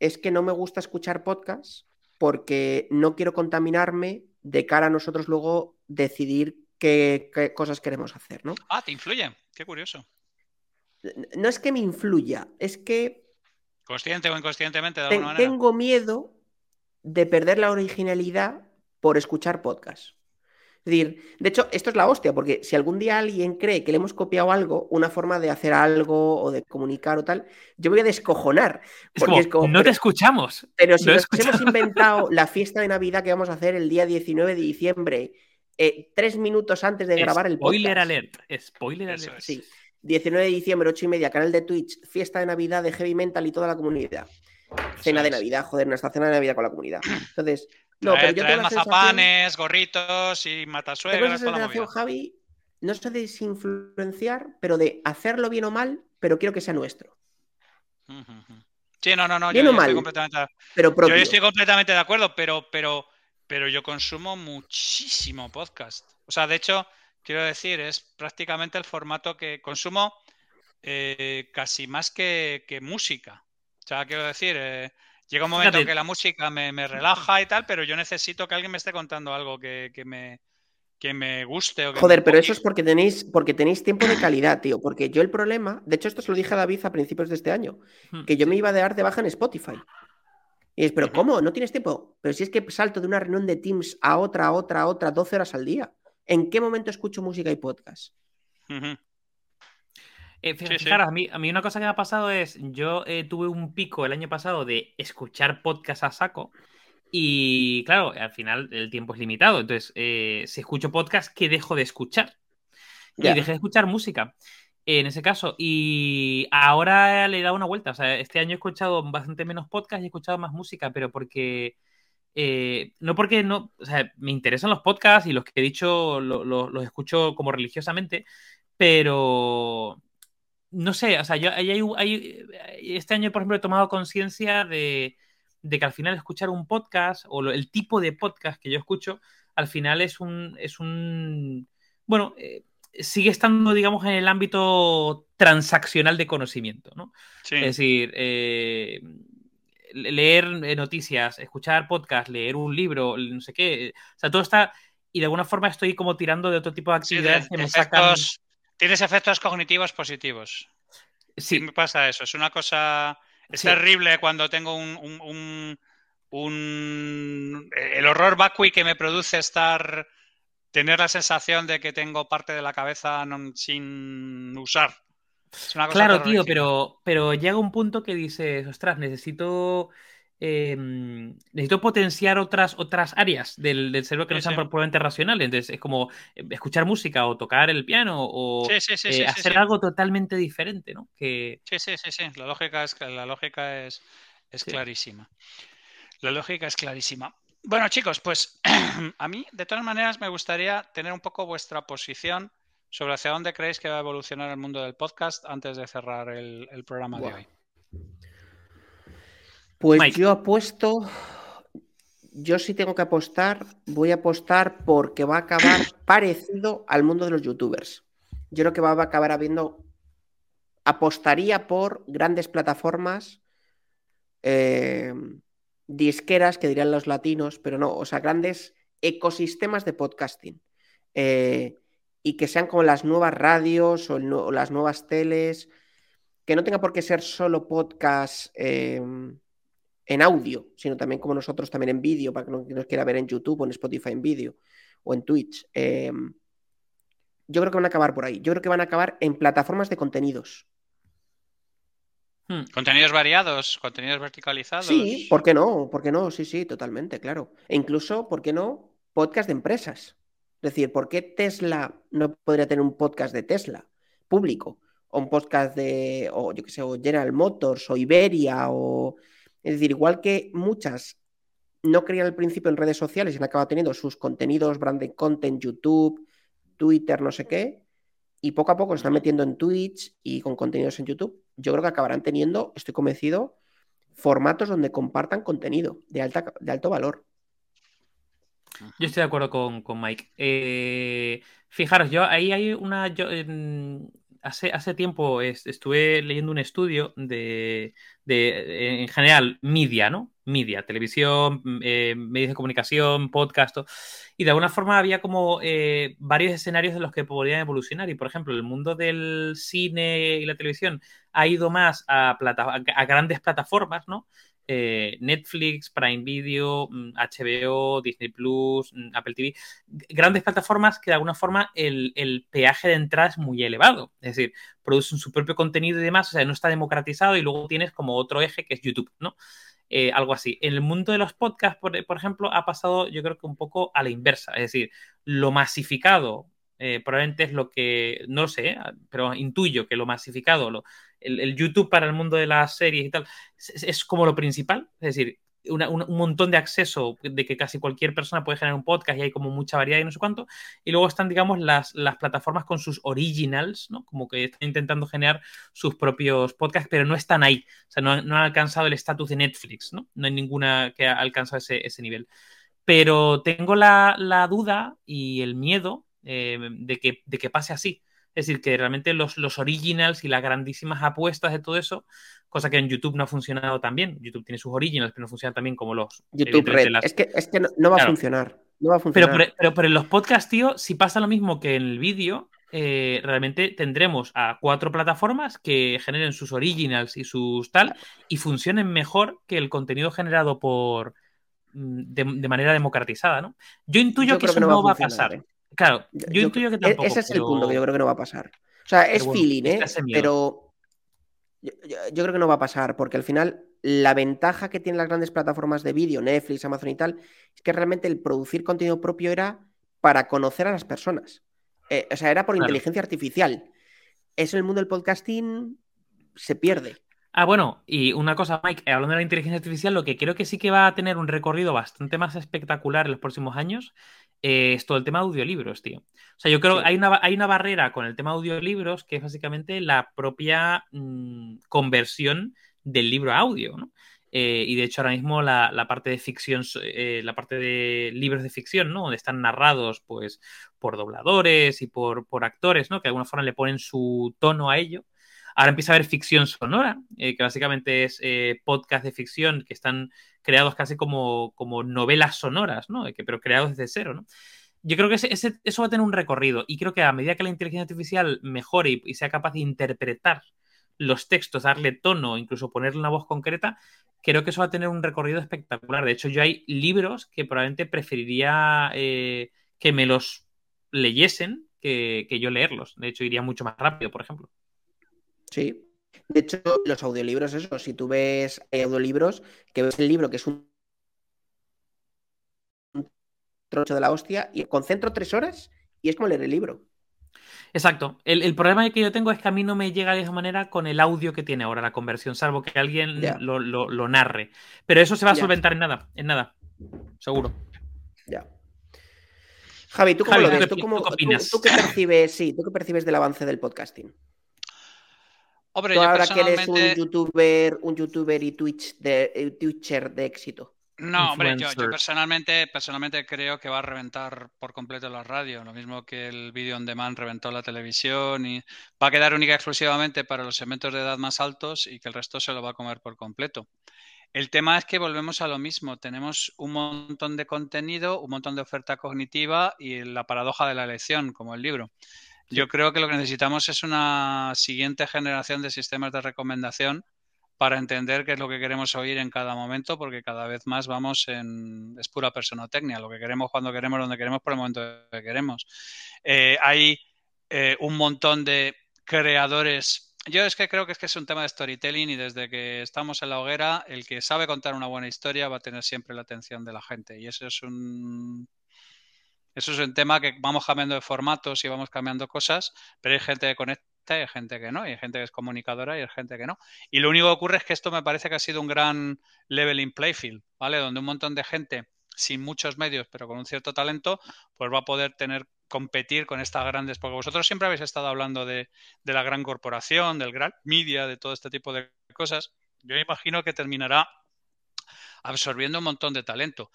es que no me gusta escuchar podcasts porque no quiero contaminarme de cara a nosotros luego decidir qué, qué cosas queremos hacer, ¿no? Ah, te influye, qué curioso no es que me influya, es que... Consciente o inconscientemente, de alguna manera. Tengo miedo de perder la originalidad por escuchar podcast. Es decir, de hecho, esto es la hostia, porque si algún día alguien cree que le hemos copiado algo, una forma de hacer algo o de comunicar o tal, yo voy a descojonar. Porque no te escuchamos. Pero si nos hemos inventado la fiesta de Navidad que vamos a hacer el día 19 de diciembre, eh, tres minutos antes de grabar el podcast. Spoiler alert. Spoiler alert. Sí. 19 de diciembre, 8 y media, canal de Twitch, fiesta de Navidad de Heavy Mental y toda la comunidad. Cena de Navidad, joder, nuestra cena de Navidad con la comunidad. Entonces, no, pero yo tengo mazapanes, gorritos y matasuegras. Tengo esa Javi, no sé de desinfluenciar, pero de hacerlo bien o mal, pero quiero que sea nuestro. Sí, no, no, no. Bien yo, o mal, estoy completamente, pero yo estoy completamente de acuerdo, pero, pero, pero yo consumo muchísimo podcast. O sea, de hecho, quiero decir, es prácticamente el formato que consumo eh, casi más que, música. O sea, quiero decir, eh, llega un momento en que la música me, relaja y tal, pero yo necesito que alguien me esté contando algo que, me, que me guste. Joder, pero eso es porque tenéis, porque tenéis tiempo de calidad, tío. Porque yo el problema, de hecho, esto se lo dije a David a principios de este año, hmm. que yo me iba a dar de baja en Spotify. Y es, pero ¿cómo? ¿No tienes tiempo? Pero si es que salto de una reunión de Teams a otra, a otra, a otra, 12 horas al día. ¿En qué momento escucho música y podcast? Eh, fijaros, a, mí, a mí una cosa que me ha pasado es, yo eh, tuve un pico el año pasado de escuchar podcast a saco y claro, al final el tiempo es limitado, entonces eh, si escucho podcast, ¿qué dejo de escuchar? Y dejé de escuchar música en ese caso. Y ahora le he dado una vuelta. O sea, este año he escuchado bastante menos podcast y he escuchado más música, pero porque eh, no porque no, o sea, me interesan los podcasts y los que he dicho los escucho como religiosamente, pero no sé, o sea, yo este año, por ejemplo, he tomado conciencia de, que al final escuchar un podcast o el tipo de podcast que yo escucho, al final es un, es un, bueno, eh, sigue estando, digamos, en el ámbito transaccional de conocimiento, ¿no? Es decir, eh, leer noticias, escuchar podcast, leer un libro, no sé qué. O sea, todo está. Y de alguna forma estoy como tirando de otro tipo de actividades que me sacan. Tienes efectos cognitivos positivos. Sí. me pasa eso. Es una cosa. Es terrible cuando tengo un, un, El horror vacui que me produce estar. Tener la sensación de que tengo parte de la cabeza sin usar. Claro, tío, pero, pero llega un punto que dices, ostras, necesito. Em, necesito potenciar otras, otras áreas del, cerebro que no sean probablemente racionales. Entonces, es como eh, escuchar música o tocar el piano o eh, hacer algo totalmente diferente, ¿no? Que... Sí, sí, sí, sí. La lógica es, la lógica es, es clarísima. La lógica es clarísima. Bueno, chicos, pues a mí, de todas maneras, me gustaría tener un poco vuestra posición sobre hacia dónde creéis que va a evolucionar el mundo del podcast antes de cerrar el, programa de hoy. Pues yo apuesto, yo sí tengo que apostar, voy a apostar porque va a acabar parecido al mundo de los youtubers. Yo creo que va a acabar habiendo, apostaría por grandes plataformas, eh, disqueras, que dirían los latinos, pero no, o sea, grandes ecosistemas de podcasting. Eh, y que sean como las nuevas radios o, las nuevas teles, que no tenga por qué ser solo podcast em, en audio, sino también como nosotros también en vídeo, para que nos quiera ver en YouTube o en Spotify en vídeo o en Twitch. Em, yo creo que van a acabar por ahí. Yo creo que van a acabar en plataformas de contenidos. Hmm. Contenidos variados, contenidos verticalizados. Sí, ¿por qué no? ¿Por qué no? Sí, sí, totalmente, claro. E incluso, ¿por qué no? Podcast de empresas. Es decir, ¿por qué Tesla no podría tener un podcast de Tesla público? O un podcast de, o yo qué sé, o General Motors, o Iberia, o... Es decir, igual que muchas no creían al principio en redes sociales y han acabado teniendo sus contenidos, branded content, YouTube, Twitter, no sé qué, y poco a poco se están metiendo en Twitch y con contenidos en YouTube, yo creo que acabarán teniendo, estoy convencido, formatos donde compartan contenido de, alta, de alto valor. Yo estoy de acuerdo con, Mike. Eh, fijaros, yo ahí hay una. hace, hace tiempo estuve leyendo un estudio de, en general, media, ¿no? Media, televisión, eh, medios de comunicación, podcast. Y de alguna forma había como eh, varios escenarios de los que podrían evolucionar. Y por ejemplo, el mundo del cine y la televisión ha ido más a, a grandes plataformas, ¿no? Eh, Netflix, Prime Video, HBO, mm, Disney Plus, mm, Apple TV, grandes plataformas que de alguna forma el, peaje de entrada es muy elevado. Es decir, producen su propio contenido y demás, o sea, no está democratizado y luego tienes como otro eje que es YouTube, ¿no? Eh, algo así. En el mundo de los podcasts, por, ejemplo, ha pasado yo creo que un poco a la inversa. Es decir, lo masificado eh, probablemente es lo que, no sé, pero intuyo que lo masificado, lo, el, YouTube para el mundo de las series y tal, es, como lo principal. Es decir, un montón de acceso de que casi cualquier persona puede generar un podcast y hay como mucha variedad y no sé cuánto. Y luego están, digamos, las, las plataformas con sus originals, ¿no? Como que están intentando generar sus propios podcasts, pero no están ahí. O sea, no, han, alcanzado el estatus de Netflix, ¿no? No hay ninguna que ha alcanzado ese, ese nivel. Pero tengo la, la duda y el miedo eh, de, que, de que pase así. Es decir, que realmente los, los originals y las grandísimas apuestas de todo eso, cosa que en YouTube no ha funcionado tan bien. YouTube tiene sus originals, pero no funciona tan bien como los. YouTube Red. Es que, es que no, va a funcionar. No va a funcionar. Pero, pero, pero, en los podcasts, tío, si pasa lo mismo que en el vídeo, eh, realmente tendremos a cuatro plataformas que generen sus originals y sus tal y funcionen mejor que el contenido generado por mm, de, manera democratizada, ¿no? Yo intuyo que eso no, va a pasar. ¿Eh? Claro, yo, intuyo que e-, tampoco. Ese es el punto que yo creo que no va a pasar. O sea, es feeling, ¿eh? Pero yo, creo que no va a pasar, porque al final la ventaja que tienen las grandes plataformas de vídeo, Netflix, Amazon y tal, es que realmente el producir contenido propio era para conocer a las personas. Eh, o sea, era por inteligencia artificial. Eso en el mundo del podcasting se pierde. Ah, bueno, y una cosa, Mike, hablando de la inteligencia artificial, lo que creo que sí que va a tener un recorrido bastante más espectacular en los próximos años eh, es todo el tema de audiolibros, tío. O sea, yo creo que hay una, hay una barrera con el tema de audiolibros que es básicamente la propia mm, conversión del libro a audio, ¿no? Eh, y de hecho ahora mismo la, parte de ficción, eh, la parte de libros de ficción, ¿no? Donde están narrados pues por dobladores y por, por actores, ¿no? Que de alguna forma le ponen su tono a ello Ahora empieza a haber ficción sonora, eh, que básicamente es eh, podcast de ficción que están creados casi como, como novelas sonoras, ¿no? Que, pero creados desde cero, ¿no? Yo creo que eso va a tener un recorrido y creo que a medida que la inteligencia artificial mejore y, sea capaz de interpretar los textos, darle tono, incluso ponerle una voz concreta, creo que eso va a tener un recorrido espectacular. De hecho, yo hay libros que probablemente preferiría eh, que me los leyesen que, yo leerlos. De hecho, iría mucho más rápido, por ejemplo. Sí. De hecho, los audiolibros, eso, si tú ves audiolibros, que ves el libro que es un trocho de la hostia y concentro tres horas y es como leer el libro. Exacto. El, problema que yo tengo es que a mí no me llega de esa manera con el audio que tiene ahora la conversión, salvo que alguien lo, narre. Pero eso se va a solventar en nada, en nada. Seguro. Ya. Javi, ¿tú cómo lo ves? ¿Tú, ¿Tú, qué percibes, sí, ¿tú qué percibes del avance del podcasting? Hombre, ¿Tú ahora que eres un youtuber, un youtuber y Twitch de, eh, Twitcher de éxito. No, hombre, yo, personalmente, personalmente creo que va a reventar por completo la radio, lo mismo que el vídeo on demand reventó la televisión y va a quedar única y exclusivamente para los segmentos de edad más altos y que el resto se lo va a comer por completo. El tema es que volvemos a lo mismo, tenemos un montón de contenido, un montón de oferta cognitiva y la paradoja de la elección, como el libro. Yo creo que lo que necesitamos es una siguiente generación de sistemas de recomendación para entender qué es lo que queremos oír en cada momento, porque cada vez más vamos en... es pura personotecnia, lo que queremos cuando queremos, donde queremos, por el momento que queremos. Eh, hay eh, un montón de creadores. Yo es que creo que es que es un tema de storytelling y desde que estamos en la hoguera, el que sabe contar una buena historia va a tener siempre la atención de la gente. Y eso es un eso es un tema que vamos cambiando de formatos y vamos cambiando cosas, pero hay gente que conecta hay gente que no, y hay gente que es comunicadora y hay gente que no. Y lo único que ocurre es que esto me parece que ha sido un gran leveling playfield, ¿vale? Donde un montón de gente sin muchos medios, pero con un cierto talento, pues va a poder tener competir con estas grandes, porque vosotros siempre habéis estado hablando de, de la gran corporación, del gran media, de todo este tipo de cosas. Yo imagino que terminará absorbiendo un montón de talento.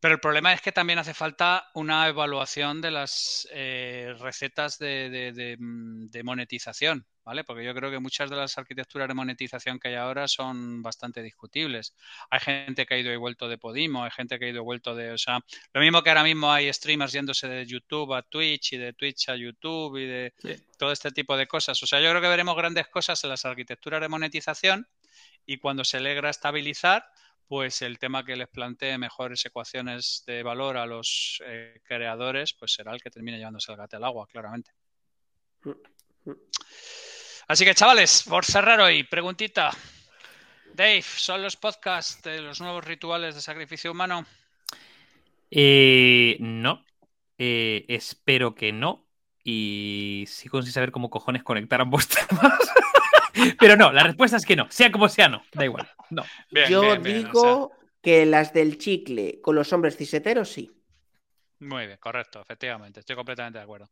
Pero el problema es que también hace falta una evaluación de las eh, recetas mm, de, monetización, ¿vale? Porque yo creo que muchas de las arquitecturas de monetización que hay ahora son bastante discutibles. Hay gente que ha ido y vuelto de Podimo, hay gente que ha ido y vuelto de, o sea, lo mismo que ahora mismo hay streamers yéndose de YouTube a Twitch y de Twitch a YouTube y de todo este tipo de cosas. O sea, yo creo que veremos grandes cosas en las arquitecturas de monetización y cuando se logra estabilizar, pues el tema que les plantee mejores ecuaciones de valor a los eh, creadores, pues será el que termine llevándose el gato al agua, claramente. Así que, chavales, por cerrar hoy, preguntita. Dave, ¿son los podcasts de los nuevos rituales de sacrificio humano? Eh, no. Eh, espero que no. Y sigo sin saber cómo cojones conectar ambos temas. Pero no, la respuesta es que no. Sea como sea, no. Da igual. No. Yo digo que las del chicle con los hombres ciseteros sí. Muy bien, correcto, efectivamente, estoy completamente de acuerdo.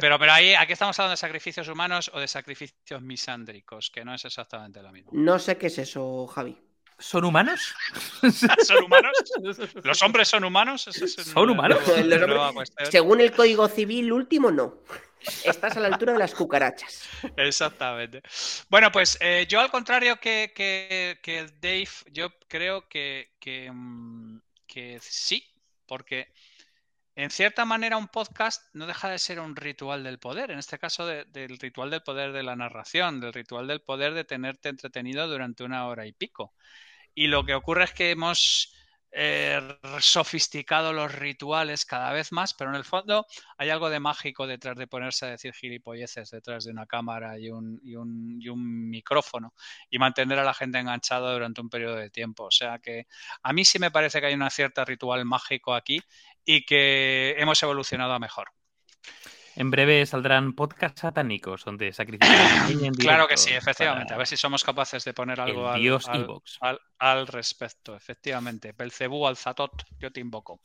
pero, pero ahí, aquí estamos hablando de sacrificios humanos o de sacrificios misándricos, que no es exactamente lo mismo. No sé qué es eso, Javi. ¿Son humanos? ¿Son humanos? ¿Los hombres son humanos? ¿Son humanos? Según el Código Civil último, no. Estás a la altura de las cucarachas. Exactamente. Bueno, pues eh, yo al contrario que, que, Dave, yo creo que, mm, que, sí, porque en cierta manera un podcast no deja de ser un ritual del poder, en este caso del ritual del poder de la narración, del ritual del poder de tenerte entretenido durante una hora y pico. Y lo que ocurre es que hemos eh, sofisticado los rituales cada vez más, pero en el fondo hay algo de mágico detrás de ponerse a decir gilipolleces detrás de una cámara y un, y un, y un micrófono y mantener a la gente enganchada durante un periodo de tiempo. O sea que a mí sí me parece que hay una cierta ritual mágico aquí y que hemos evolucionado a mejor. En breve saldrán podcasts satánicos donde sacrifican Claro que sí, efectivamente. A ver si somos capaces de poner algo al, respecto. Efectivamente. Belcebú, Alzatot, yo te invoco.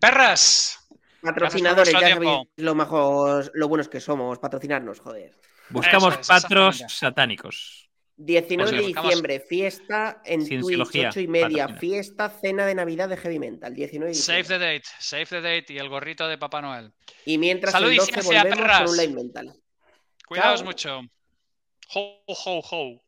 Perras. Patrocinadores, ya sabéis lo, mejor, lo buenos que somos, patrocinarnos, joder. Buscamos patros satánicos. 19 de diciembre, fiesta en Twitch, 8 y media, fiesta, cena de Navidad de Heavy Mental, 19 de Save the date, save the date y el gorrito de Papá Noel. Y mientras el 12 volvemos con un Live Mental. Cuidaos mucho. Ho, ho, ho.